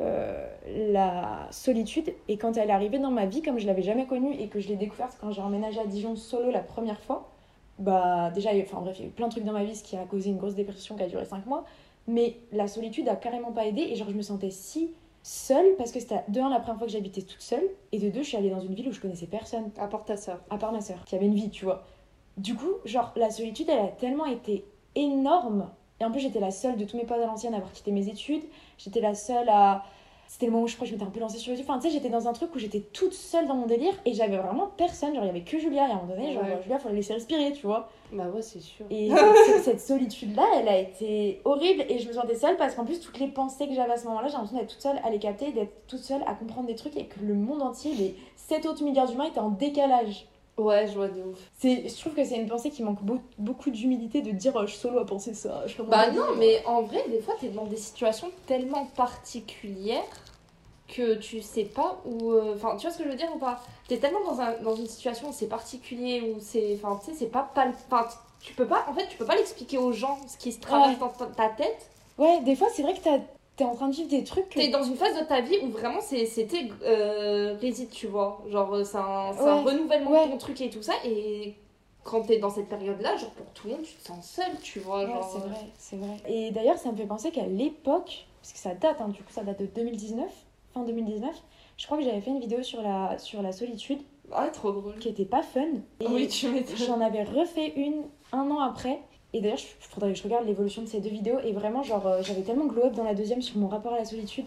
euh, la solitude. Et quand elle est arrivée dans ma vie, comme je l'avais jamais connue et que je l'ai découverte quand j'ai emménagé à Dijon solo la première fois, bah déjà, enfin bref, il y a eu plein de trucs dans ma vie, ce qui a causé une grosse dépression qui a duré 5 mois. Mais la solitude a carrément pas aidé et genre je me sentais si seule parce que c'était de un la première fois que j'habitais toute seule et de deux je suis allée dans une ville où je connaissais personne Apporte ta soeur. à part ma soeur qui avait une vie tu vois. Du coup genre la solitude elle a tellement été énorme et en plus j'étais la seule de tous mes potes à l'ancienne à avoir quitté mes études. J'étais la seule à c'était le moment où je crois que je m'étais un peu lancée sur YouTube. Enfin, tu sais, j'étais dans un truc où j'étais toute seule dans mon délire et j'avais vraiment personne. Genre, il y avait que Julia. Et à un moment donné, genre, Ouais. Julia, faut la laisser respirer, tu vois. Bah ouais, c'est sûr. Et <laughs> cette, cette solitude-là, elle a été horrible et je me sentais seule parce qu'en plus, toutes les pensées que j'avais à ce moment-là, j'ai l'impression d'être toute seule à les capter, d'être toute seule à comprendre des trucs et que le monde entier, les 7 autres milliards d'humains étaient en décalage. Ouais, je vois de ouf. Je trouve que c'est une pensée qui manque beau- beaucoup d'humilité de dire oh, je suis solo à penser ça. Je Bah non, mais en vrai, des fois, t'es dans des situations tellement particulières que tu sais pas où. euh, Enfin, tu vois ce que je veux dire ou pas? T'es tellement dans, un, dans une situation où c'est particulier, où c'est. Enfin, tu sais, c'est pas pal... Tu peux pas. En fait, tu peux pas l'expliquer aux gens ce qui se traverse Ouais. dans ta tête. Ouais, des fois, c'est vrai que t'as- t'es en train de vivre des trucs que. T'es dans une phase de ta vie où vraiment c'était euh, réside, tu vois. Genre, euh, c'est un, renouvellement Ouais. de ton truc et tout ça. Et quand t'es dans cette période-là, genre, pour tout le monde, tu te sens seule, tu vois. Ouais, genre, c'est euh, vrai, c'est vrai. Et d'ailleurs, ça me fait penser qu'à l'époque, parce que ça date, hein, du coup, ça date de 2019, fin 2019, je crois que j'avais fait une vidéo sur la, sur la solitude Ah, trop drôle. qui était pas fun. Et Oui, tu m'étonnes. j'en avais refait une un an après. Et d'ailleurs, il faudrait que je regarde l'évolution de ces deux vidéos. Et vraiment, genre, euh, j'avais tellement glow up dans la deuxième sur mon rapport à la solitude.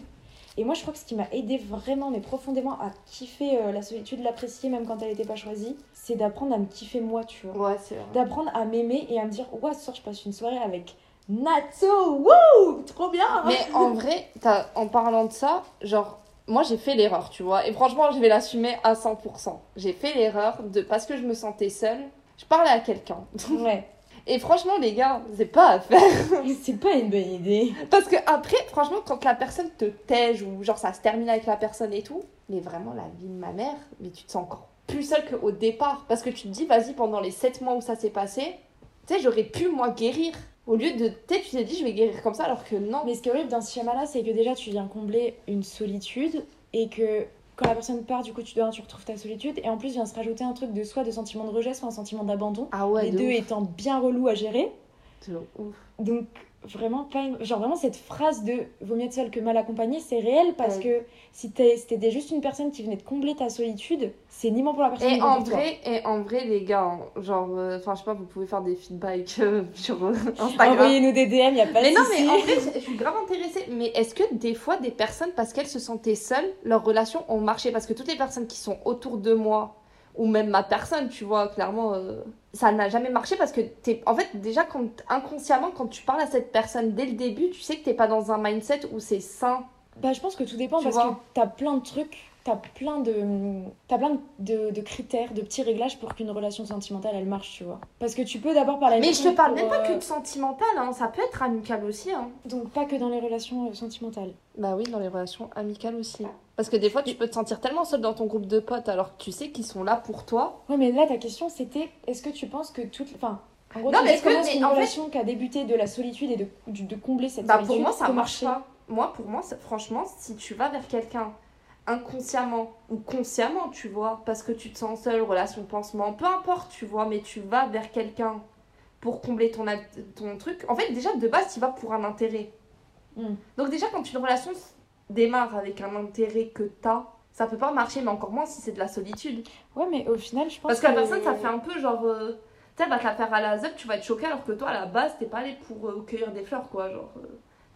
Et moi, je crois que ce qui m'a aidé vraiment, mais profondément, à kiffer euh, la solitude, l'apprécier, même quand elle n'était pas choisie, c'est d'apprendre à me kiffer moi, tu vois. Ouais, c'est vrai. D'apprendre à m'aimer et à me dire, ouais, ce soir, je passe une soirée avec Natso, wouh, trop bien Mais en vrai, en parlant de ça, genre, moi j'ai fait l'erreur, tu vois. Et franchement, je vais l'assumer à 100%. J'ai fait l'erreur de, parce que je me sentais seule, je parlais à quelqu'un. Ouais, <laughs> Et franchement, les gars, c'est pas à faire. <laughs> c'est pas une bonne idée. Parce que après, franchement, quand la personne te tège ou genre ça se termine avec la personne et tout, mais vraiment la vie de ma mère, mais tu te sens encore plus seule qu'au départ. Parce que tu te dis, vas-y, pendant les 7 mois où ça s'est passé, tu sais, j'aurais pu moi guérir. Au lieu de, tu sais, tu t'es dit, je vais guérir comme ça, alors que non. Mais ce qui est horrible dans ce schéma-là, c'est que déjà, tu viens combler une solitude et que quand la personne part, du coup, tu, dois, tu retrouves ta solitude. Et en plus, vient se rajouter un truc de soit de sentiment de rejet, soit un sentiment d'abandon. Ah ouais, les de deux ouf. étant bien relous à gérer. De ouf. Donc, vraiment, pas une- genre, vraiment, cette phrase de vaut mieux être seul que mal accompagné, c'est réel parce Ouais. que si t'étais juste une personne qui venait de combler ta solitude, c'est ni bon pour la personne Et en toi. vrai, et en vrai, les gars, hein, genre, euh, enfin, je sais pas, vous pouvez faire des feedbacks euh, <laughs> sur euh, Instagram. Envoyez-nous des DM, y a pas Mais de non, mais en vrai, je- suis grave intéressée. Mais est-ce que des fois, des personnes, parce qu'elles se sentaient seules, leurs relations ont marché? Parce que toutes les personnes qui sont autour de moi, ou même ma personne, tu vois, clairement, euh, ça n'a jamais marché parce que t'es. En fait, déjà, quand, inconsciemment, quand tu parles à cette personne dès le début, tu sais que t'es pas dans un mindset où c'est sain. Bah, je pense que tout dépend Tu parce vois? que t'as plein de trucs, t'as plein de, t'as plein de, de critères, de petits réglages pour qu'une relation sentimentale elle marche, tu vois. Parce que tu peux d'abord parler. Mais je te parle pour, même pas euh, que de sentimental, hein, ça peut être amical aussi. Hein. Donc pas que dans les relations euh, sentimentales. Bah oui, dans les relations amicales aussi. Parce que des fois, tu peux te sentir tellement seul dans ton groupe de potes alors que tu sais qu'ils sont là pour toi. Ouais, mais là ta question c'était, est-ce que tu penses que toute, enfin, en gros, Non, tu mais est-ce que- mais qu'une en fait- relation qui a débuté de la solitude et de, de combler cette Bah solitude pour moi, ça marche pas. Moi, pour moi, franchement, si tu vas vers quelqu'un inconsciemment ou consciemment, tu vois, parce que tu te sens seul, relation pansement, peu importe, tu vois, mais tu vas vers quelqu'un pour combler ton, ton truc. En fait, déjà, de base, tu vas pour un intérêt. Mm. Donc déjà, quand une relation s- démarre avec un intérêt que t'as, ça peut pas marcher, mais encore moins si c'est de la solitude. Ouais, mais au final, je pense Parce que la que- personne, ça fait un peu genre... euh, tu sais, va te la faire à la zep, tu vas être choqué, alors que toi, à la base, t'es pas allé pour euh, cueillir des fleurs, quoi. Genre, euh,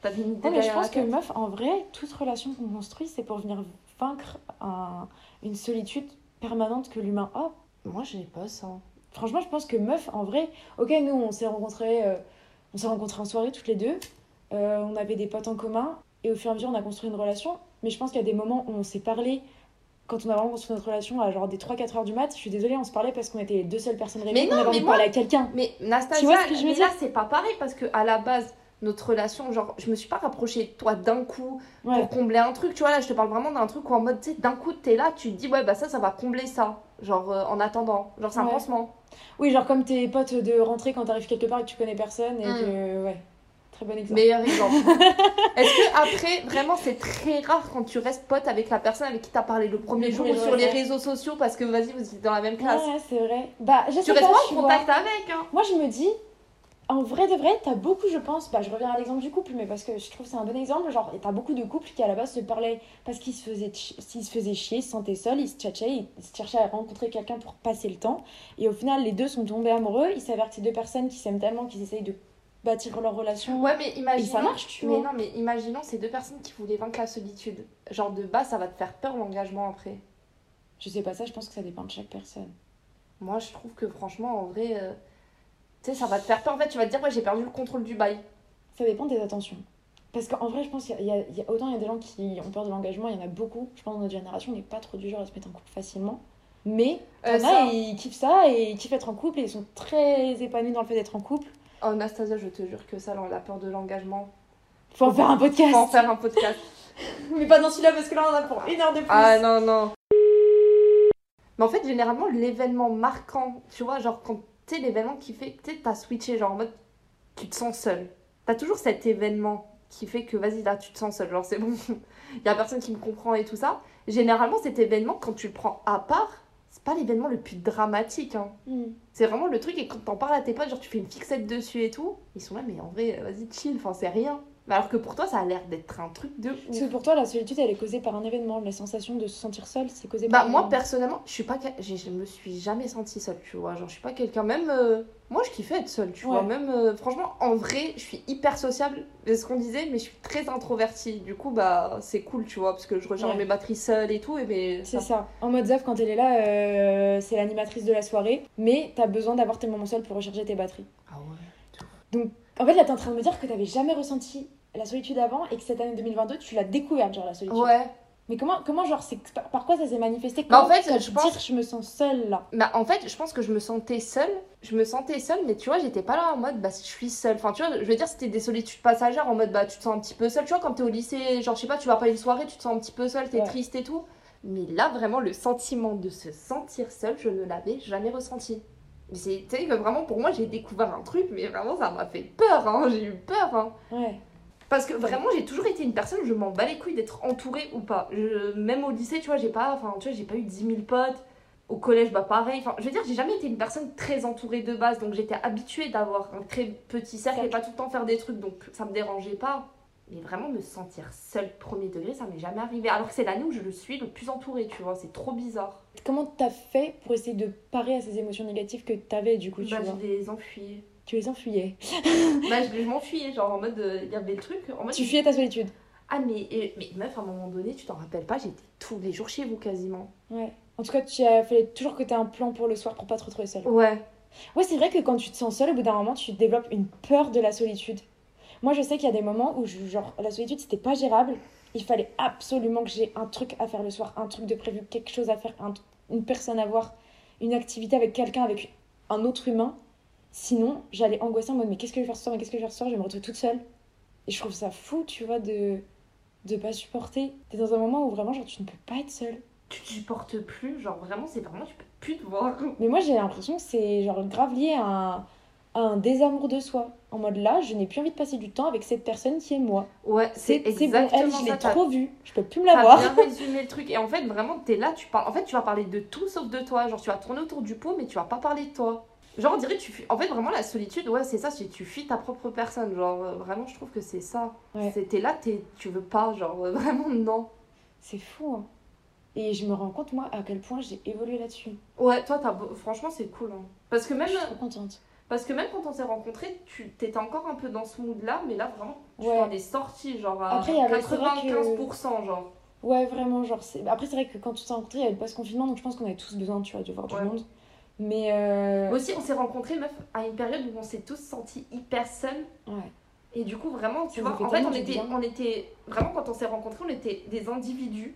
t'as une idée Ouais, mais je pense la que meuf, en vrai, toute relation qu'on construit, c'est pour venir vaincre un- une solitude permanente que l'humain a. Moi, je n'ai pas ça. Franchement, je pense que meuf, en vrai, ok, nous, on s'est rencontrés, euh, on s'est rencontrés en soirée toutes les deux. Euh, on avait des potes en commun et au fur et à mesure, on a construit une relation. Mais je pense qu'il y a des moments où on s'est parlé. Quand on a vraiment construit notre relation à genre des 3-4 heures du mat, je suis désolée, on se parlait parce qu'on était les deux seules personnes réunies. Mais on avait envie mais de moi- parler à quelqu'un. Mais Nastasia, Tu vois ce que je veux mais là, c'est pas pareil parce que à la base, notre relation, genre, je me suis pas rapprochée de toi d'un coup Ouais. pour combler un truc. Tu vois, là, je te parle vraiment d'un truc où en mode, tu sais, d'un coup, t'es là, tu te dis, ouais, bah ça, ça va combler ça. Genre, euh, en attendant. Genre, c'est un Ouais. pansement. Oui, genre comme tes potes de rentrée quand t'arrives quelque part et que tu connais personne et Mm. que. Ouais. Très bon exemple. Meilleur exemple. <laughs> Est-ce que après, vraiment, c'est très rare quand tu restes pote avec la personne avec qui t'as parlé le premier jour ou sur les réseaux sociaux parce que vas-y, vous êtes dans la même classe? Ouais, c'est vrai. Bah, je tu sais restes pas, tu en vois. contact avec, hein. Moi, je me dis, en vrai de vrai, t'as beaucoup, je pense, bah, je reviens à l'exemple du couple, mais parce que je trouve que c'est un bon exemple. Genre, t'as beaucoup de couples qui à la base se parlaient parce qu'ils se faisaient, s'ils se faisaient chier, ils se sentaient seuls, ils se tchatchaient, ils se cherchaient à rencontrer quelqu'un pour passer le temps. Et au final, les deux sont tombés amoureux. Il s'avère que c'est deux personnes qui s'aiment tellement qu'ils essayent de bâtir leur relation. Ouais, mais imaginons. Et ça marche, tu mais vois. non, mais imaginons ces deux personnes qui voulaient vaincre la solitude. Genre, de base, ça va te faire peur l'engagement après. Je sais pas ça, je pense que ça dépend de chaque personne. Moi, je trouve que franchement, en vrai, euh, tu sais, ça va te faire peur. En fait, tu vas te dire, ouais, j'ai perdu le contrôle du bail. Ça dépend des attentions. Parce qu'en vrai, je pense qu'il y, a- il y a- il y a autant il y a des gens qui ont peur de l'engagement, il y en a beaucoup. Je pense que notre génération n'est pas trop du genre à se mettre en couple facilement. Mais t'en Euh, as, ça- ils kiffent ça et ils kiffent être en couple et ils sont très épanouis dans le fait d'être en couple. Oh, Anastasia, je te jure que ça, la peur de l'engagement. Faut en faire un podcast. Faut en faire un podcast. <laughs> Mais pas dans celui-là parce que là on en a pour une heure de plus. Ah non, non. Mais en fait, généralement, l'événement marquant, tu vois, genre quand sais, l'événement qui fait que t'as switché, genre en mode tu te sens seul. T'as toujours cet événement qui fait que vas-y, là, tu te sens seul, genre c'est bon, <laughs> il y a personne qui me comprend et tout ça. Généralement, cet événement, quand tu le prends à part, pas l'événement le plus dramatique. Hein. Hmm. C'est vraiment le truc, et quand t'en parles à tes potes, genre tu fais une fixette dessus et tout, ils sont là, mais en vrai, vas-y, chill, enfin c'est rien. Mais alors que pour toi, ça a l'air d'être un truc de Parce ouf. que pour toi, la solitude, elle est causée par un événement. La sensation de se sentir seule, c'est causé Bah par un moi personnellement, je suis pas je me suis jamais sentie seule, tu vois. Genre je suis pas quelqu'un même euh, moi je kiffais être seule, tu vois. Même euh, franchement en vrai, je suis hyper sociable, c'est ce qu'on disait, mais je suis très introvertie. Du coup bah c'est cool, tu vois, parce que je recharge Ouais. mes batteries seule et tout et mais C'est ça- ça. En mode Zaf, quand elle est là, euh, c'est l'animatrice de la soirée, mais t'as besoin d'avoir tes moments seuls pour recharger tes batteries. Ah ouais. En fait, là, t'es en train de me dire que t'avais jamais ressenti la solitude avant et que cette année 2022, tu l'as découverte, genre la solitude. Ouais. Mais comment, comment genre, c'est par, quoi ça s'est manifesté? Bah, en Comment fait, je pense- dire je me sens seule là? Bah, en fait, je pense que je me sentais seule. Je me sentais seule, mais tu vois, j'étais pas là en mode bah je suis seule. Enfin, tu vois, je veux dire, c'était des solitudes passagères en mode bah tu te sens un petit peu seule. Tu vois, quand t'es au lycée, genre je sais pas, tu vas pas une soirée, tu te sens un petit peu seule, t'es Ouais. triste et tout. Mais là, vraiment, le sentiment de se sentir seule, je ne l'avais jamais ressenti. Mais c'est, tu sais, vraiment pour moi, j'ai découvert un truc, mais vraiment, ça m'a fait peur, hein. J'ai eu peur, hein. Ouais. Parce que vraiment, j'ai toujours été une personne, je m'en bats les couilles d'être entourée ou pas. Je- même au lycée, tu vois, j'ai pas, enfin, tu vois, j'ai pas eu 10 000 potes. Au collège, bah pareil. Enfin, je veux dire, j'ai jamais été une personne très entourée de base, donc j'étais habituée d'avoir un très petit cercle et pas tout le temps faire des trucs, donc ça me dérangeait pas. Mais vraiment, me sentir seule premier degré, ça m'est jamais arrivé. Alors que c'est l'année où je le suis le plus entourée, tu vois, c'est trop bizarre. Comment t'as fait pour essayer de parer à ces émotions négatives que t'avais du coup, tu Bah, vois? je les enfuyais. Tu les enfuyais. <laughs> bah, je, je m'enfuyais, genre en mode, euh, il y avait le truc, en mode. Tu fuyais ta solitude. Ah, mais, et- mais meuf, à un moment donné, tu t'en rappelles pas, j'étais tous les jours chez vous quasiment. Ouais. En tout cas, tu as fait toujours que t'aies un plan pour le soir pour pas te retrouver seule. Ouais. Ouais, c'est vrai que quand tu te sens seule, au bout d'un moment, tu développes une peur de la solitude. Moi, je sais qu'il y a des moments où, je- genre, la solitude, c'était pas gérable. Il fallait absolument que j'ai un truc à faire le soir, un truc de prévu, quelque chose à faire, un- une personne à voir, une activité avec quelqu'un, avec un autre humain. Sinon, j'allais angoisser en mode, mais qu'est-ce que je vais faire ce soir, mais qu'est-ce que je vais faire ce soir, je vais me retrouver toute seule. Et je trouve ça fou, tu vois, de de pas supporter. T'es dans un moment où vraiment, genre, tu ne peux pas être seule. tu te supportes plus, genre vraiment, c'est vraiment, tu peux plus te voir. Mais moi, j'ai l'impression que c'est genre grave lié à un, à un désamour de soi. En mode là, je n'ai plus envie de passer du temps avec cette personne qui est moi. Ouais, c'est c'est bon, exactement elle, je l'ai trop vue. Je peux plus me la voir. bien <laughs> résumé le truc. Et en fait, vraiment, t'es là, tu parles. En fait, tu vas parler de tout sauf de toi. Genre, tu vas tourner autour du pot, mais tu vas pas parler de toi. Genre, on dirait, tu fuis. En fait, vraiment, la solitude, ouais, c'est ça, c'est tu fuis ta propre personne. Genre, euh, vraiment, je trouve que c'est ça. Ouais. T'es là, t'es... tu veux pas, genre, euh, <laughs> vraiment, non. C'est fou. hein. Et je me rends compte, moi, à quel point j'ai évolué là-dessus. Ouais, toi, t'as... beau- franchement, c'est cool. hein. Parce que même. Je suis trop contente. Parce que même quand on s'est rencontrés, tu t'étais encore un peu dans ce mood-là, mais là, vraiment, tu Ouais. fais des sorties, genre, à Après, il y avait- c'est vrai que- 95%, genre. Ouais, vraiment, genre, c'est... Après, c'est vrai que quand on s'est rencontrés, il y avait le post-confinement, donc je pense qu'on avait tous besoin, tu vois, de voir Ouais. du monde. Mais, euh... Aussi, on s'est rencontrés, meuf, à une période où on s'est tous sentis hyper seuls. ouais. Et du coup, vraiment, tu Ça vois, en fait, on était, bien. on était, vraiment, quand on s'est rencontrés, on était des individus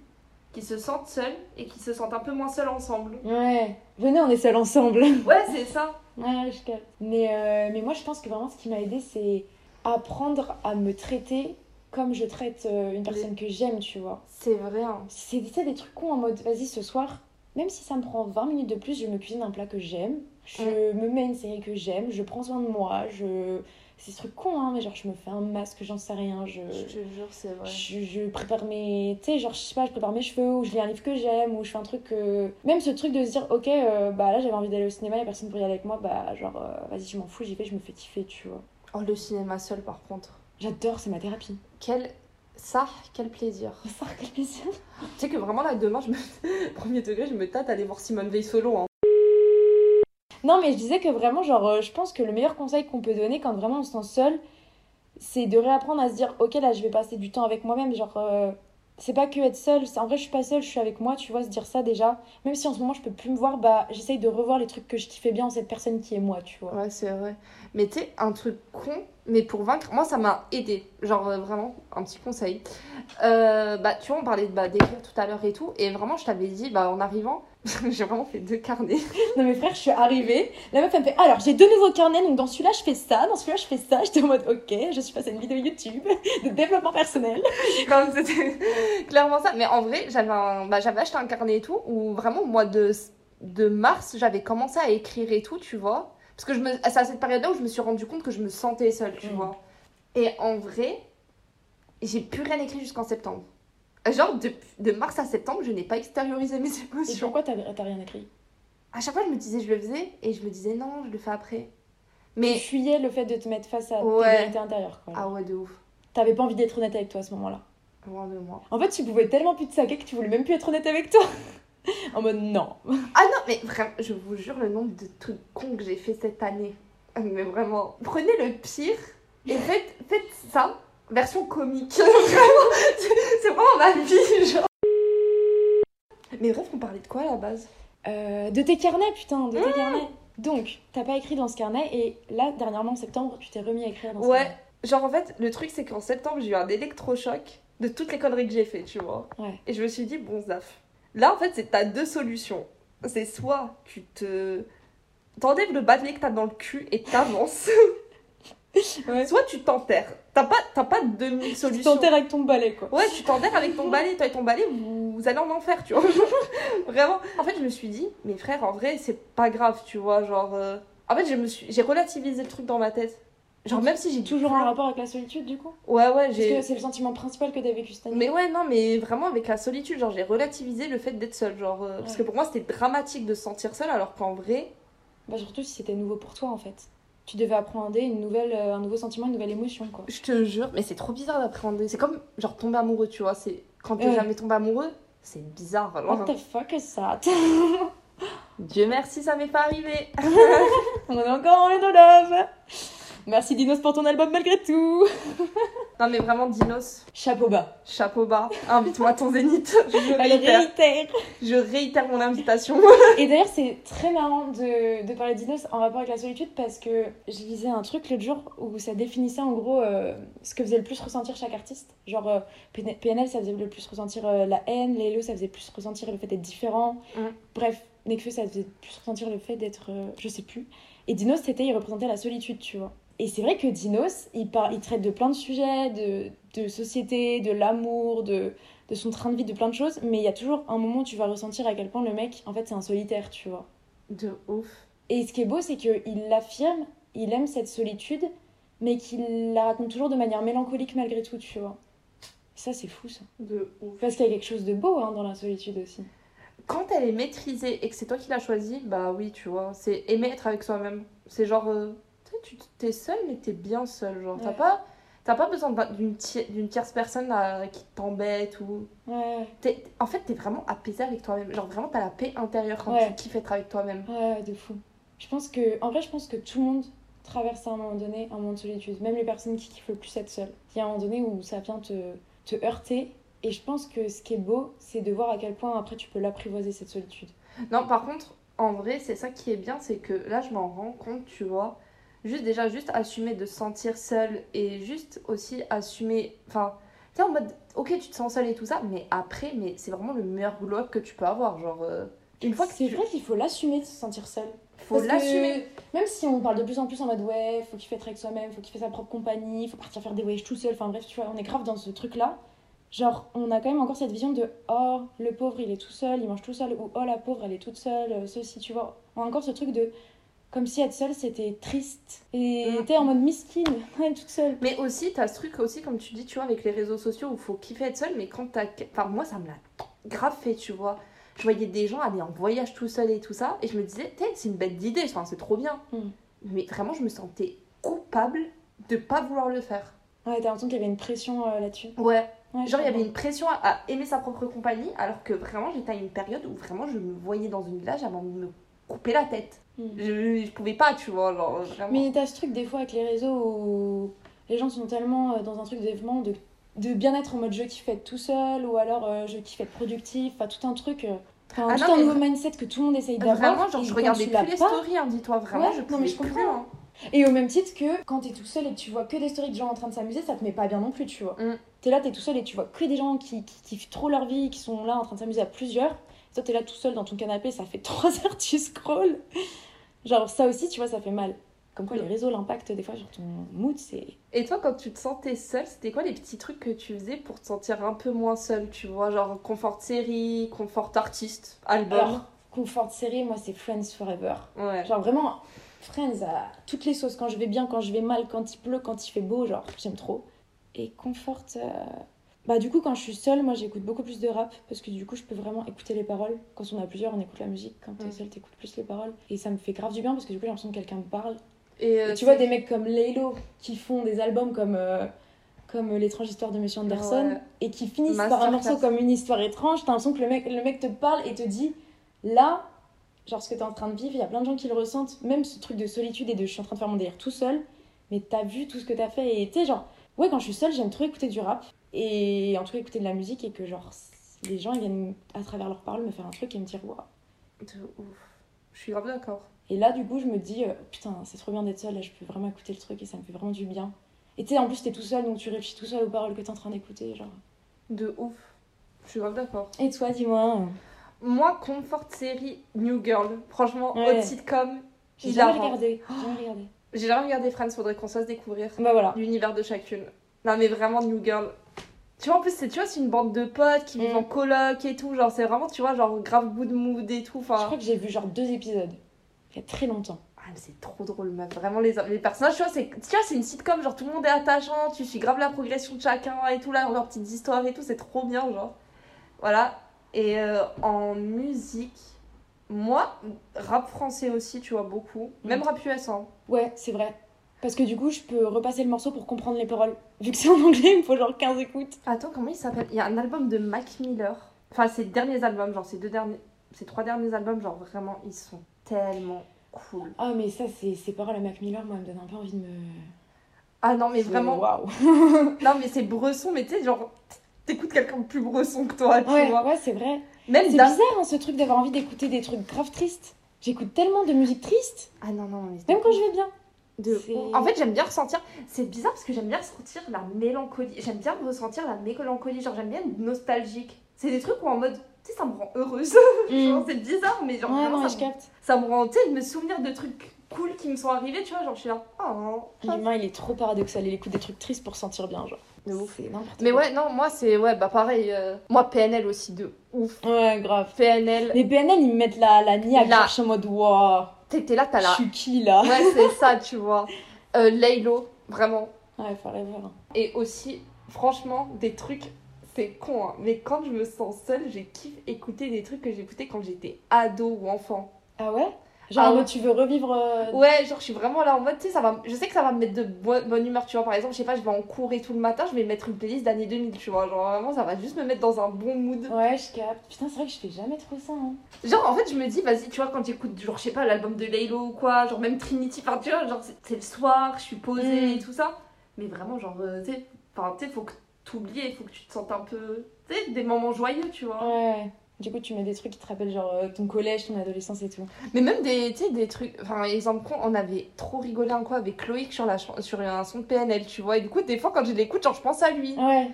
qui se sentent seuls et qui se sentent un peu moins seuls ensemble. Ouais. Venez, on est seuls ensemble. <laughs> Ouais, c'est ça. Ouais, je capte. Mais, euh, mais moi, je pense que vraiment, ce qui m'a aidé, c'est apprendre à me traiter comme je traite euh, une personne que j'aime, tu vois. C'est vrai. hein. C'est c'est des trucs cons en mode, vas-y, ce soir, même si ça me prend 20 minutes de plus, je me cuisine un plat que j'aime, je me mets une série que j'aime, je prends soin de moi, je... C'est ce truc con, hein, mais genre, je me fais un masque, j'en sais rien, je... Je te jure, c'est vrai. Je, je prépare mes. Tu sais, genre, je sais pas, je prépare mes cheveux, ou je lis un livre que j'aime, ou je fais un truc. euh, Même ce truc de se dire, ok, euh, bah là j'avais envie d'aller au cinéma, a personne pour y aller avec moi, bah genre, euh, vas-y, je m'en fous, j'y vais, je me fais kiffer, tu vois. Oh, le cinéma seul, par contre. J'adore, c'est ma thérapie. Quel. Ça, quel plaisir. <laughs> Ça, quel plaisir. Tu sais que vraiment, là, demain, je me. <laughs> Premier degré, je me tâte à aller voir Simone Veil solo. Hein. Non, mais je disais que vraiment, genre, euh, je pense que le meilleur conseil qu'on peut donner quand vraiment on se sent seul, c'est de réapprendre à se dire, ok, là, je vais passer du temps avec moi-même. Genre, euh, c'est pas que être seul, c'est- en vrai, je suis pas seule, je suis avec moi, tu vois, se dire ça déjà. Même si en ce moment, je peux plus me voir, bah, j'essaye de revoir les trucs que je kiffais bien en cette personne qui est moi, tu vois. Ouais, c'est vrai. Mais tu sais, un truc con, mais pour vaincre, moi ça m'a aidé. Genre euh, vraiment, un petit conseil. Euh, bah, tu vois, on parlait bah, d'écrire tout à l'heure et tout. Et vraiment, je t'avais dit, bah, en arrivant, <laughs> j'ai vraiment fait deux carnets. <laughs> Non, mais frère, je suis arrivée. La meuf, elle me fait Alors, j'ai deux nouveaux carnets, donc dans celui-là, je fais ça, dans celui-là, je fais ça. J'étais en mode Ok, je suis face à une vidéo YouTube <laughs> de développement personnel. Comme c'était clairement ça. Mais en vrai, j'avais un... bah, j'avais acheté un carnet et tout, où vraiment, au mois de, de mars, j'avais commencé à écrire et tout, tu vois. Parce que je me... c'est à cette période-là où je me suis rendu compte que je me sentais seule, tu Mm. vois. Et en vrai, j'ai plus rien écrit jusqu'en septembre. Genre, de, de mars à septembre, je n'ai pas extériorisé mes <laughs> Et émotions. pourquoi t'as rien écrit? À chaque fois, je me disais, je le faisais, et je me disais, non, je le fais après. Tu Mais. fuyais le fait de te mettre face à Ouais. tes vérités intérieures, quoi. Ah ouais, de ouf. T'avais pas envie d'être honnête avec toi à ce moment-là. Loin de moi. En fait, tu pouvais tellement plus te saquer que tu voulais même plus être honnête avec toi. <laughs> en mode non. <laughs> Ah non, mais vraiment, je vous jure le nombre de trucs cons que j'ai fait cette année. Mais vraiment, prenez le pire et faites, faites ça, version comique. <laughs> vraiment, c'est vraiment ma vie, genre. Mais bref, on parlait de quoi à la base? Euh, de tes carnets, putain, de tes Mmh. carnets. Donc, t'as pas écrit dans ce carnet et là, dernièrement en septembre, tu t'es remis à écrire dans ce Ouais, carnet. genre en fait, le truc c'est qu'en septembre, j'ai eu un électrochoc de toutes les conneries que j'ai fait, tu vois. Ouais. Et je me suis dit, bon, Zaf. Là, en fait, c'est t'as deux solutions. C'est soit tu te. T'enlèves le balai que t'as dans le cul et t'avances. <laughs> Ouais. Soit tu t'enterres. T'as pas, t'as pas de Tu demi-solution. t'enterres avec ton balai, quoi. Ouais, tu t'enterres avec ton balai. Toi et ton balai, vous, vous allez en enfer, tu vois. <laughs> Vraiment. En fait, je me suis dit, mes frères, en vrai, c'est pas grave, tu vois. Genre. euh, En fait, je me suis... j'ai relativisé le truc dans ma tête. Genre, même si j'ai Toujours un en rapport avec la solitude, du coup? Ouais, ouais, Parce j'ai. que c'est le sentiment principal que t'as vécu cette année. Mais ouais, non, mais vraiment avec la solitude, genre j'ai relativisé le fait d'être seule, genre euh, parce que pour moi c'était dramatique de se sentir seule, alors qu'en vrai, Bah, surtout si c'était nouveau pour toi, en fait. Tu devais appréhender une nouvelle, euh, un nouveau sentiment, une nouvelle émotion, quoi. je te jure, mais c'est trop bizarre d'appréhender. C'est comme genre tomber amoureux, tu vois. C'est quand t'es jamais tombé amoureux, c'est bizarre. alors. What the fuck is that? Dieu merci, ça m'est pas arrivé. <laughs> On est encore en love Merci Dinos pour ton album malgré tout <laughs> non mais vraiment, Dinos, Chapeau bas. chapeau bas, invite-moi à ton zénith. Je réitère, réitère je réitère mon invitation. Et d'ailleurs, c'est très marrant de, de parler d'Inos en rapport avec la solitude parce que je lisais un truc l'autre jour où ça définissait en gros euh, ce que faisait le plus ressentir chaque artiste. Genre, euh, PN- PNL, ça faisait le plus ressentir euh, la haine, Lélo, ça faisait plus ressentir le fait d'être différent. Mm. Bref, Nekfeu, ça faisait plus ressentir le fait d'être. je sais plus. Et Dinos, c'était, il représentait la solitude, tu vois. Et c'est vrai que Dinos, il, par- il traite de plein de sujets, de, de société, de l'amour, de, de son train de vie, de plein de choses, mais il y a toujours un moment où tu vas ressentir à quel point le mec, en fait, c'est un solitaire, tu vois. De ouf. Et ce qui est beau, c'est qu'il l'affirme, il aime cette solitude, mais qu'il la raconte toujours de manière mélancolique malgré tout, tu vois. Ça, c'est fou, ça. De ouf. Parce qu'il y a quelque chose de beau hein, dans la solitude aussi. Quand elle est maîtrisée et que c'est toi qui l'as choisie, bah oui, tu vois, c'est aimer être avec soi-même. C'est genre, euh, tu t'es seule, mais t'es bien seule. Genre, t'as pas, t'as pas besoin d'un- d'une tie- d'une tierce personne à- qui t'embête ou. Ouais, T'es- en fait, t'es vraiment apaisée avec toi-même. Genre, vraiment, t'as la paix intérieure quand Ouais. tu kiffes être avec toi-même. ouais, de fou. Je pense que, en vrai, je pense que tout le monde traverse à un moment donné un moment de solitude. Même les personnes qui kiffent le plus être seules. Il y a un moment donné où ça vient te, te heurter. Et je pense que ce qui est beau, c'est de voir à quel point après tu peux l'apprivoiser, cette solitude. Non, par contre, en vrai, c'est ça qui est bien, c'est que là, je m'en rends compte, tu vois. Juste déjà, juste assumer de se sentir seule et juste aussi assumer. Enfin, tu sais, en mode, ok, tu te sens seule et tout ça, mais après, mais c'est vraiment le meilleur glow que tu peux avoir. Genre, euh, une fois que C'est tu. vrai qu'il faut l'assumer de se sentir seul. Faut Parce que l'assumer. Même si on parle de plus en plus en mode ouais, faut qu'il fasse avec soi-même, faut qu'il fasse sa propre compagnie, faut partir faire des voyages tout seul, enfin bref, tu vois, on est grave dans ce truc-là. Genre, on a quand même encore cette vision de oh, le pauvre il est tout seul, il mange tout seul, ou oh, la pauvre elle est toute seule, euh, ceci, tu vois. On a encore ce truc de comme si être seule c'était triste. Et Mm. t'es en mode miskine, <laughs> toute seule. Mais aussi, t'as ce truc aussi, comme tu dis, tu vois, avec les réseaux sociaux où faut kiffer être seul, mais quand t'as. Enfin, moi, ça me l'a grave fait, tu vois. Je voyais des gens aller en voyage tout seul et tout ça, et je me disais, T'es, c'est une bête d'idée, enfin, c'est trop bien. Mm. Mais vraiment, je me sentais coupable de pas vouloir le faire. Ouais, t'as l'impression qu'il y avait une pression euh, là-dessus. Ouais. Genre, il y avait une pression à, à aimer sa propre compagnie, alors que vraiment, j'étais à une période où vraiment, je me voyais dans une village avant de me couper la tête. Je, je pouvais pas, tu vois, genre, vraiment. Mais t'as ce truc des fois avec les réseaux où les gens sont tellement euh, dans un truc d'événement de, de bien-être en mode je kiffe être tout seul ou alors euh, je kiffe être productif, enfin tout un truc, euh, enfin, Ah tout non, un nouveau mindset que tout le monde essaye d'avoir. Vraiment, genre, et je regardais plus les pas- stories, hein, dis-toi, vraiment, Ouais, je non, mais je plus, comprends. hein. Et au même titre que quand t'es tout seul et que tu vois que des stories de gens en train de s'amuser, ça te met pas bien non plus, tu vois. Mm. T'es là, t'es tout seul et tu vois que des gens qui, qui kiffent trop leur vie, qui sont là en train de s'amuser à plusieurs. Toi, t'es là tout seul dans ton canapé, ça fait <laughs> 3 heures tu scrolls. Genre, ça aussi, tu vois, ça fait mal. Comme quoi, les réseaux, l'impact, des fois, sur ton mood, c'est. Et toi, quand tu te sentais seule, c'était quoi les petits trucs que tu faisais pour te sentir un peu moins seule, tu vois Genre confort série, confort artiste, album? Alors, confort série, moi, c'est Friends Forever. Ouais. Genre, vraiment, Friends à toutes les sauces. Quand je vais bien, quand je vais mal, quand il pleut, quand il fait beau, genre, j'aime trop. Et confort. euh, Bah, du coup, quand je suis seule, moi, j'écoute beaucoup plus de rap parce que du coup, je peux vraiment écouter les paroles. Quand on à plusieurs, on écoute la musique. Quand t'es seule, t'écoutes plus les paroles. Et ça me fait grave du bien parce que du coup, j'ai l'impression que quelqu'un me parle. Et, euh, Et tu vois des mecs comme Laylo qui font des albums comme, euh, comme euh, l'étrange histoire de Monsieur Anderson, Ouais. et qui finissent par un morceau comme une histoire étrange, t'as l'impression que le mec, le mec te parle et te dit là, genre ce que t'es en train de vivre, il y a plein de gens qui le ressentent, même ce truc de solitude et de je suis en train de faire mon délire tout seul, mais t'as vu tout ce que t'as fait et tu sais, genre, ouais, quand je suis seule, j'aime trop écouter du rap et en tout cas écouter de la musique et que genre les gens ils viennent à travers leurs paroles me faire un truc et me dire waouh. De ouf. Je suis grave d'accord. Et là, du coup, je me dis, euh, putain, c'est trop bien d'être seule, là, je peux vraiment écouter le truc et ça me fait vraiment du bien. Et tu sais, en plus, t'es tout seul, donc tu réfléchis tout seul aux paroles que t'es en train d'écouter, genre. De ouf. Je suis grave d'accord. Et toi, dis-moi. Moi, comfort série New Girl. Franchement, Ouais. haute sitcom. J'ai jamais regardé. J'ai jamais regardé. <gasps> J'ai jamais regardé Friends, faudrait qu'on se fasse découvrir Bah voilà. l'univers de chacune. Non, mais vraiment, New Girl. Tu vois, en plus, c'est, tu vois, c'est une bande de potes qui vivent Mm. en coloc et tout. Genre, c'est vraiment, tu vois, genre grave good mood et tout. Je Enfin, crois que j'ai vu genre deux épisodes. Il y a très longtemps. Ah, mais c'est trop drôle, meuf. Vraiment, les, les personnages, tu vois, c'est, tu vois, c'est une sitcom, genre tout le monde est attachant, tu suis grave la progression de chacun et tout, là, leurs petites histoires et tout, c'est trop bien, genre. Voilà. Et euh, en musique, moi, rap français aussi, tu vois, beaucoup. Même Mm. rap US, hein. Ouais, c'est vrai. Parce que du coup, je peux repasser le morceau pour comprendre les paroles. Vu que c'est en anglais, il me faut genre 15 écoutes. Attends, comment il s'appelle? Il y a un album de Mac Miller. Enfin, ses derniers albums, genre ses deux derniers. Ces trois derniers albums, genre vraiment, ils sont tellement cool. Ah, mais ça, ces paroles à Mac Miller, moi, elles me donnent un peu envie de me. Ah non, mais vraiment. Waouh. <laughs> Non, mais c'est bresson, mais tu sais, genre, t'écoutes quelqu'un de plus bresson que toi, tu Ouais, vois. ouais, c'est vrai. Même C'est bizarre, hein, ce truc d'avoir envie d'écouter des trucs grave tristes. J'écoute tellement de musique triste, Ah non, non, mais. même quand je vais bien. De. En fait, j'aime bien ressentir. C'est bizarre parce que j'aime bien ressentir la mélancolie. J'aime bien ressentir la mélancolie. Genre, j'aime bien être nostalgique. C'est des trucs où en mode. Tu sais, ça me rend heureuse. <laughs> Genre, c'est bizarre, mais genre. Mm. Ouais, non, ça, je me... capte. ça me rend. Tu sais, me souvenir de trucs cool qui me sont arrivés, tu vois. Genre, je suis là. Oh. L'humain, il est trop paradoxal. Il écoute des trucs tristes pour se sentir bien, genre. De ouf. C'est n'importe Mais quoi. ouais, non, moi, c'est. Ouais, bah pareil. euh, Moi, PNL aussi, de ouf. Ouais, grave. PNL. Les PNL, ils me mettent la, la niaque. La- Je suis en mode, waouh, T'es t'es là, t'as je la. suis qui là Ouais, c'est ça, tu vois. Euh, Laylo, vraiment. Ouais, forever. Et aussi, franchement, des trucs, c'est con, hein, mais quand je me sens seule, j'ai kiff écouter des trucs que j'écoutais quand j'étais ado ou enfant. Ah ouais? Genre, Ah en ouais. mode, tu veux revivre. euh, Ouais, genre je suis vraiment là en mode, tu sais, ça va, je sais que ça va me mettre de bo- bonne humeur, tu vois. Par exemple, je sais pas, je vais en cours et tout le matin, je vais mettre une playlist d'année 2000, tu vois. Genre vraiment, ça va juste me mettre dans un bon mood. Ouais, je capte. Putain, c'est vrai que je fais jamais trop ça. Hein. Genre en fait, je me dis, vas-y, tu vois, quand j'écoute, genre, je sais pas, l'album de Laylo ou quoi, genre même Trinity, enfin, tu vois, genre c'est le soir, je suis posée Mm. et tout ça. Mais vraiment, genre, euh, tu sais, enfin, tu sais, faut que t'oublies, faut que tu te sentes un peu, tu sais, des moments joyeux, tu vois. Ouais. Du coup, tu mets des trucs qui te rappellent, genre, euh, ton collège, ton adolescence et tout. Mais même des, des trucs. Enfin, exemple con, on avait trop rigolé un coup avec Loïc sur, la, sur un son de PNL, tu vois. Et du coup, des fois, quand je l'écoute, genre, je pense à lui. Ouais.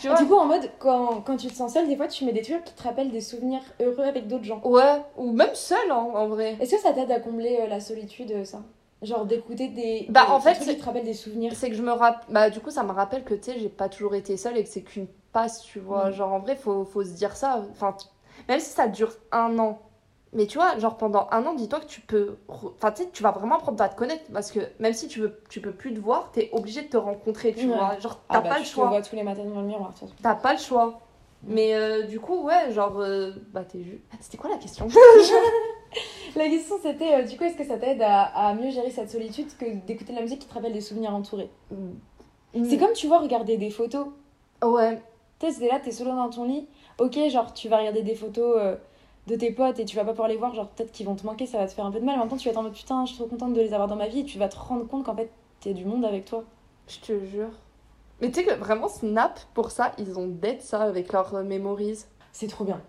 Tu vois Du coup, en mode, quand, quand tu te sens seule, des fois, tu mets des trucs qui te rappellent des souvenirs heureux avec d'autres gens. Ouais, ou même seul, hein, en vrai. Est-ce que ça t'aide à combler euh, la solitude, euh, ça? Genre d'écouter des, Bah, des- en des fait, trucs c'est- qui te rappellent des souvenirs. C'est que je me rappelle. Bah, du coup, ça me rappelle que, tu sais, j'ai pas toujours été seule et que c'est qu'une passe, tu vois. Mm. Genre, en vrai, faut, faut se dire ça. Enfin, même si ça dure un an. Mais tu vois, genre pendant un an, dis-toi que tu peux. Enfin, tu sais, tu vas vraiment apprendre à te connaître. Parce que même si tu, veux, tu peux plus te voir, t'es obligé de te rencontrer, tu Ouais. vois. Genre, Ah t'as bah, pas tu le te choix. vois tous les matins devant le miroir. T'as pas le choix. Mais euh, du coup, ouais, genre. euh, bah, t'es juste. C'était quoi la question? <laughs> <laughs> La question c'était, euh, du coup, est-ce que ça t'aide à, à mieux gérer cette solitude que d'écouter de la musique qui te rappelle des souvenirs entourés? C'est comme, tu vois, regarder des photos. Ouais. Tu sais, là, t'es solo dans ton lit. Ok, genre, tu vas regarder des photos euh, de tes potes et tu vas pas pouvoir les voir. Genre, peut-être qu'ils vont te manquer, ça va te faire un peu de mal. Mais en même temps, tu vas être en mode putain, je suis trop contente de les avoir dans ma vie. Et tu vas te rendre compte qu'en fait, t'es du monde avec toi. Je te jure. Mais tu sais que vraiment, Snap, pour ça, ils ont dead ça avec leurs euh, memories. C'est trop bien.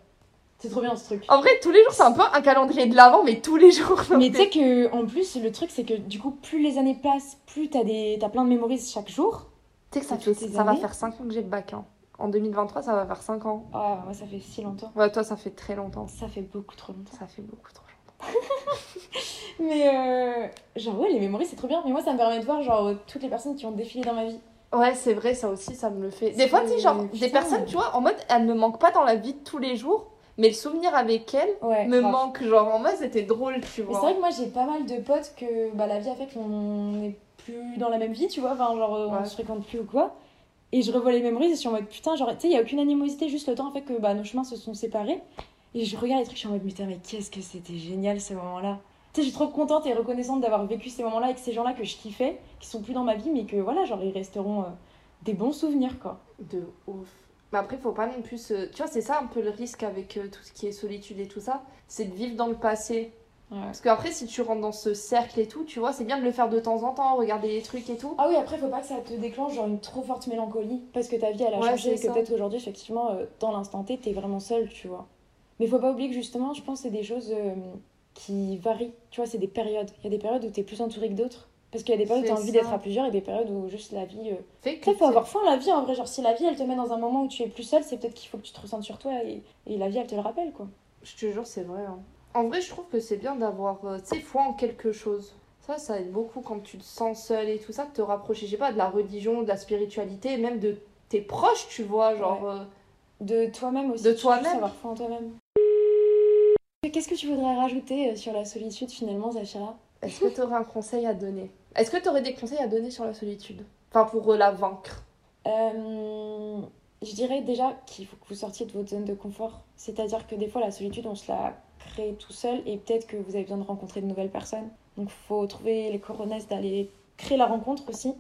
C'est trop bien ce truc. En vrai, tous les jours, c'est un peu un calendrier de l'avant, mais tous les <laughs> jours. Mais tu sais que en plus le truc c'est que du coup plus les années passent, plus t'as des plein de mémories chaque jour. Tu sais que ça, fait, ça va faire 5 ans que j'ai le bac. hein. En 2023, ça va faire 5 ans. Ah moi ça fait si longtemps. Ouais, toi, ça fait très longtemps. Ça fait beaucoup trop longtemps. Ça fait beaucoup trop longtemps. <laughs> Mais euh, genre ouais les mémories c'est trop bien. Mais moi ça me permet de voir genre toutes les personnes qui ont défilé dans ma vie. Ouais, c'est vrai, ça aussi, ça me le fait. Des fois, tu sais, genre, putain. des personnes, tu vois, en mode, elles me manquent pas dans la vie de tous les jours, mais le souvenir avec elles Ouais. me grave. manque. Genre, en mode, c'était drôle, tu vois. c'est vrai que moi j'ai pas mal de potes que bah, la vie a fait qu'on n'est plus dans la même vie, tu vois, enfin, genre on Ouais. se fréquente plus ou quoi. Et je revois les mémories et je suis en mode putain, genre tu sais, il y a aucune animosité, juste le temps a fait que bah, nos chemins se sont séparés. Et je regarde les trucs, je suis en mode putain, mais qu'est-ce que c'était génial ce moment-là. Tu sais, je suis trop contente et reconnaissante d'avoir vécu ces moments-là avec ces gens-là que je kiffais, qui sont plus dans ma vie, mais que voilà, genre ils resteront euh, des bons souvenirs, quoi. De ouf. Mais après, faut pas non plus. Tu vois, c'est ça un peu le risque avec euh, tout ce qui est solitude et tout ça. C'est de vivre dans le passé. Ouais. Parce qu'après, si tu rentres dans ce cercle et tout, tu vois, c'est bien de le faire de temps en temps, regarder les trucs et tout. Ah oui, après, faut pas que ça te déclenche genre une trop forte mélancolie parce que ta vie elle a Ouais, changé et que peut-être qu'aujourd'hui, effectivement, euh, dans l'instant T, t'es vraiment seule, tu vois. Mais faut pas oublier que justement, je pense que c'est des choses euh, qui varient. Tu vois, c'est des périodes. Il y a des périodes où t'es plus entouré que d'autres. Parce qu'il y a des périodes où t'as envie d'être à plusieurs et des périodes où juste la vie. euh, Fait que faut avoir en la vie en vrai. Genre, si la vie elle te met dans un moment où tu es plus seule, c'est peut-être qu'il faut que tu te ressentes sur toi et, et la vie elle te le rappelle, quoi. Je te jure, c'est vrai. hein. En vrai, je trouve que c'est bien d'avoir, euh, tu sais, foi en quelque chose. Ça, ça aide beaucoup quand tu te sens seul et tout ça, de te rapprocher, je sais pas, de la religion, de la spiritualité, même de tes proches, tu vois, genre... euh, De toi-même aussi. De toi-même. avoir foi en toi-même. Qu'est-ce que tu voudrais rajouter euh, sur la solitude finalement, Zachara Est-ce que tu aurais un conseil à donner? Est-ce que tu aurais des conseils à donner sur la solitude? Enfin, pour la vaincre? Euh, je dirais déjà qu'il faut que vous sortiez de votre zone de confort. C'est-à-dire que des fois, la solitude, on se la crée tout seul et peut-être que vous avez besoin de rencontrer de nouvelles personnes. Donc, il faut trouver les coronesses d'aller créer la rencontre aussi.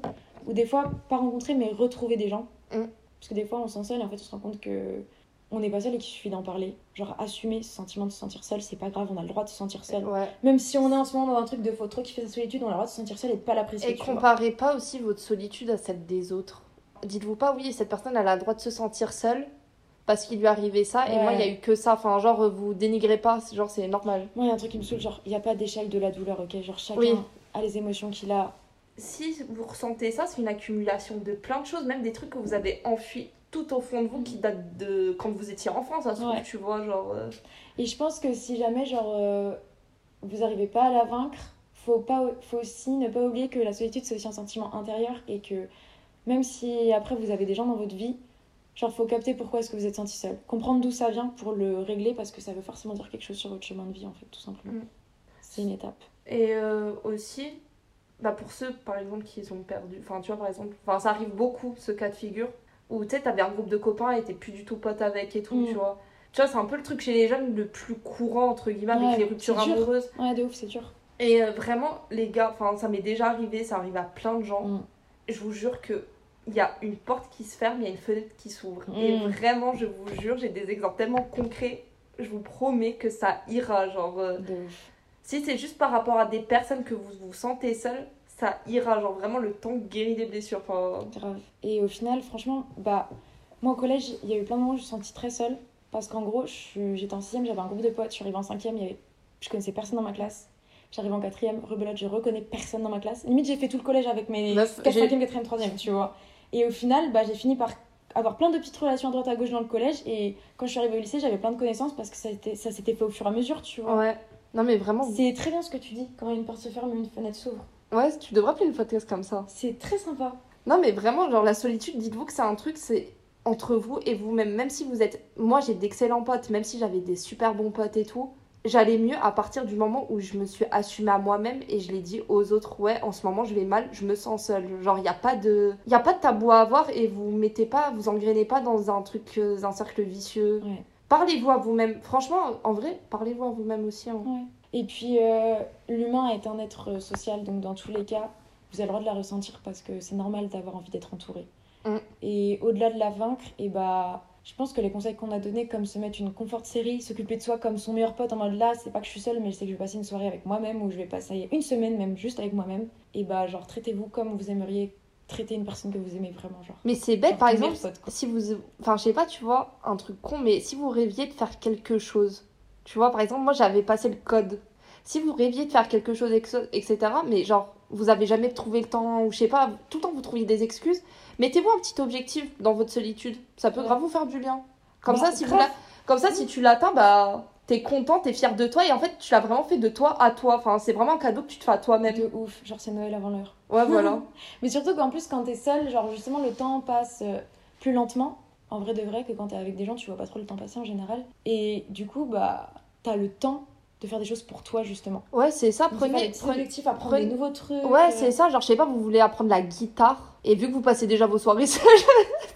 Ou des fois, pas rencontrer, mais retrouver des gens. Mm. Parce que des fois, on se sent seul et en fait, on se rend compte que on n'est pas seul et qu'il suffit d'en parler. Genre, assumer ce sentiment de se sentir seul, c'est pas grave, on a le droit de se sentir seul. Ouais. Même si on est en ce moment dans un truc de faut trop kiffer sa solitude, on a le droit de se sentir seul et de pas l'apprécier. Et comparez pas aussi votre solitude à celle des autres. Dites-vous pas, oui, cette personne, elle a le droit de se sentir seule parce qu'il lui est arrivé ça, et moi, il y a eu que ça. Enfin, genre, vous dénigrez pas, c'est- genre, c'est normal. Moi, il y a un truc qui me saoule, genre, il n'y a pas d'échelle de la douleur, ok? Genre, chacun Oui. a les émotions qu'il a. Si vous ressentez ça, c'est une accumulation de plein de choses, même des trucs que vous avez enfuis tout au fond de vous qui datent de quand vous étiez enfant, ça se trouve, Ouais. tu vois, genre. euh, Et je pense que si jamais, genre, euh, vous n'arrivez pas à la vaincre, faut, pas, faut aussi ne pas oublier que la solitude, c'est aussi un sentiment intérieur et que même si après vous avez des gens dans votre vie, genre, faut capter pourquoi est-ce que vous êtes senti seul. Comprendre d'où ça vient pour le régler parce que ça veut forcément dire quelque chose sur votre chemin de vie, en fait, tout simplement. Mm. C'est une étape. Et euh, aussi, bah pour ceux par exemple qui ont perdu, enfin tu vois par exemple, enfin ça arrive beaucoup ce cas de figure où tu sais t'avais un groupe de copains et t'es plus du tout pote avec et tout, Mm. tu vois. Tu vois, c'est un peu le truc chez les jeunes le plus courant entre guillemets Ouais, avec les ruptures amoureuses. Ouais, de ouf, c'est dur. Et euh, vraiment les gars, enfin ça m'est déjà arrivé, ça arrive à plein de gens. Mm. Je vous jure que il y a une porte qui se ferme, il y a une fenêtre qui s'ouvre. Et Mm. vraiment, je vous jure, j'ai des exemples tellement concrets. Je vous promets que ça ira, genre. euh, si c'est juste par rapport à des personnes que vous vous sentez seul, ça ira. Genre vraiment le temps guérit des blessures. Enfin, Grave. Et au final, franchement, bah, moi au collège, il y a eu plein de moments où je me suis sentie très seule. Parce qu'en gros, je suis- j'étais en 6 j'avais un groupe de potes. Je suis arrivée en 5 il y avait... je connaissais personne dans ma classe. J'arrive en 4 rebelote, je reconnais personne dans ma classe. Limite, j'ai fait tout le collège avec mes Meuf, 4, j'ai- 5e, 4e, 3e, tu vois. Et au final, bah, j'ai fini par avoir plein de petites relations à droite à gauche dans le collège. Et quand je suis arrivée au lycée, j'avais plein de connaissances parce que ça, s'était fait au fur et à mesure, tu vois. ouais. Non mais vraiment, C'est très bien ce que tu dis. Quand une porte se ferme, une fenêtre s'ouvre. ouais, tu devrais appeler le podcast comme ça. C'est très sympa. Non mais vraiment, genre la solitude, dites-vous que c'est un truc, c'est entre vous et vous-même. Même si vous êtes. Moi j'ai d'excellents potes, même si j'avais des super bons potes et tout. J'allais mieux à partir du moment où je me suis assumée à moi-même et je l'ai dit aux autres, ouais, en ce moment je vais mal, je me sens seule. Genre, il n'y a, pas de... y a pas de tabou à avoir et vous mettez pas, vous engrainez pas dans un truc, euh, un cercle vicieux. Ouais. Parlez-vous à vous-même. Franchement, en vrai, parlez-vous à vous-même aussi. hein. Ouais. Et puis, euh, l'humain est un être euh, social, donc dans tous les cas, vous avez le droit de la ressentir parce que c'est normal d'avoir envie d'être entouré. Mm. Et au-delà de la vaincre, et bah, je pense que les conseils qu'on a donnés, comme se mettre une confort série, s'occuper de soi comme son meilleur pote, en mode là, c'est pas que je suis seule, mais je sais que je vais passer une soirée avec moi-même ou je vais passer une semaine même juste avec moi-même, et bah, genre, traitez-vous comme vous aimeriez traiter une personne que vous aimez vraiment, genre. Mais c'est bête, Genre par exemple, pote, si vous. Enfin, je sais pas, tu vois, un truc con, mais si vous rêviez de faire quelque chose, tu vois, par exemple, moi j'avais passé le code. Si vous rêviez de faire quelque chose, etc., mais genre, vous avez jamais trouvé le temps, ou je sais pas, tout le temps vous trouviez des excuses, mettez-vous un petit objectif dans votre solitude. Ça peut Ouais. grave vous faire du bien. Comme, Bah, ça, si vous Comme ça, si tu l'atteins, bah. T'es content, t'es fier de toi, et en fait, tu l'as vraiment fait de toi à toi. Enfin, c'est vraiment un cadeau que tu te fais à toi-même. De ouf, genre c'est Noël avant l'heure. Ouais, voilà. <laughs> Mais surtout qu'en plus, quand t'es seule, genre justement, le temps passe euh, plus lentement, en vrai de vrai, que quand t'es avec des gens, tu vois pas trop le temps passer en général. Et du coup, bah, t'as le temps de faire des choses pour toi, justement. Ouais, c'est ça, des prenez. prenez... objectifs, apprendre prenez- des nouveaux trucs. Ouais, euh, c'est ça, genre je sais pas, vous voulez apprendre la guitare et vu que vous passez déjà vos soirées <laughs> seul,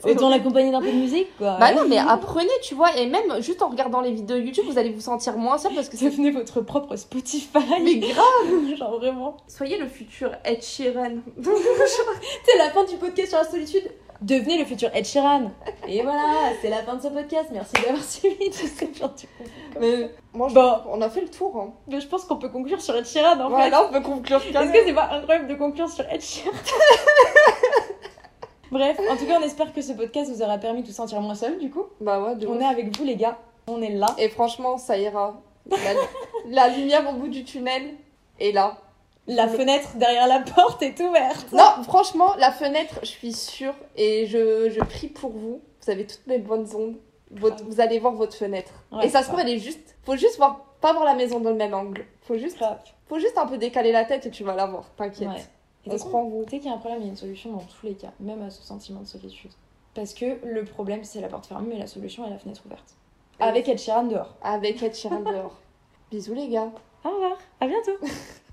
Et dans la compagnie d'un peu de musique, quoi. bah non mais apprenez, tu vois, et même juste en regardant les vidéos YouTube, vous allez vous sentir moins seul parce que c'est Devenez votre propre Spotify. mais <laughs> grave. genre vraiment. Soyez le futur Ed Sheeran. <laughs> C'est la fin du podcast sur la solitude. Devenez le futur Ed Sheeran. Et voilà, c'est la fin de ce podcast. Merci d'avoir <laughs> suivi genre de- Mais moi, je- Bon. on a fait le tour. Hein. Mais je pense qu'on peut conclure sur Ed Sheeran en fait. Voilà, on peut conclure Est-ce que c'est pas incroyable de conclure sur Ed Sheeran? <laughs> Bref, en tout cas, on espère que ce podcast vous aura permis de vous sentir moins seul du coup. Bah ouais, On ouf. est avec vous les gars, on est là. Et franchement, ça ira. La, la lumière au bout du tunnel est là. La fenêtre derrière la porte est ouverte. Non, franchement, la fenêtre, je suis sûre et je, je prie pour vous. Vous avez toutes mes bonnes ondes. Votre- vous allez voir votre fenêtre. Ouais, et ça se trouve, elle est juste. Faut juste voir, pas voir la maison dans le même angle. Faut juste, faut juste un peu décaler la tête et tu vas la voir. T'inquiète. Ouais. Et sais qu'il y a un problème, il y a une solution dans tous les cas, même à ce sentiment de solitude. Parce que le problème, c'est la porte fermée, mais la solution est la fenêtre ouverte. Avec Ed Sheeran dehors. Avec Ed Sheeran dehors. <laughs> Bisous les gars. Au revoir, à bientôt <laughs>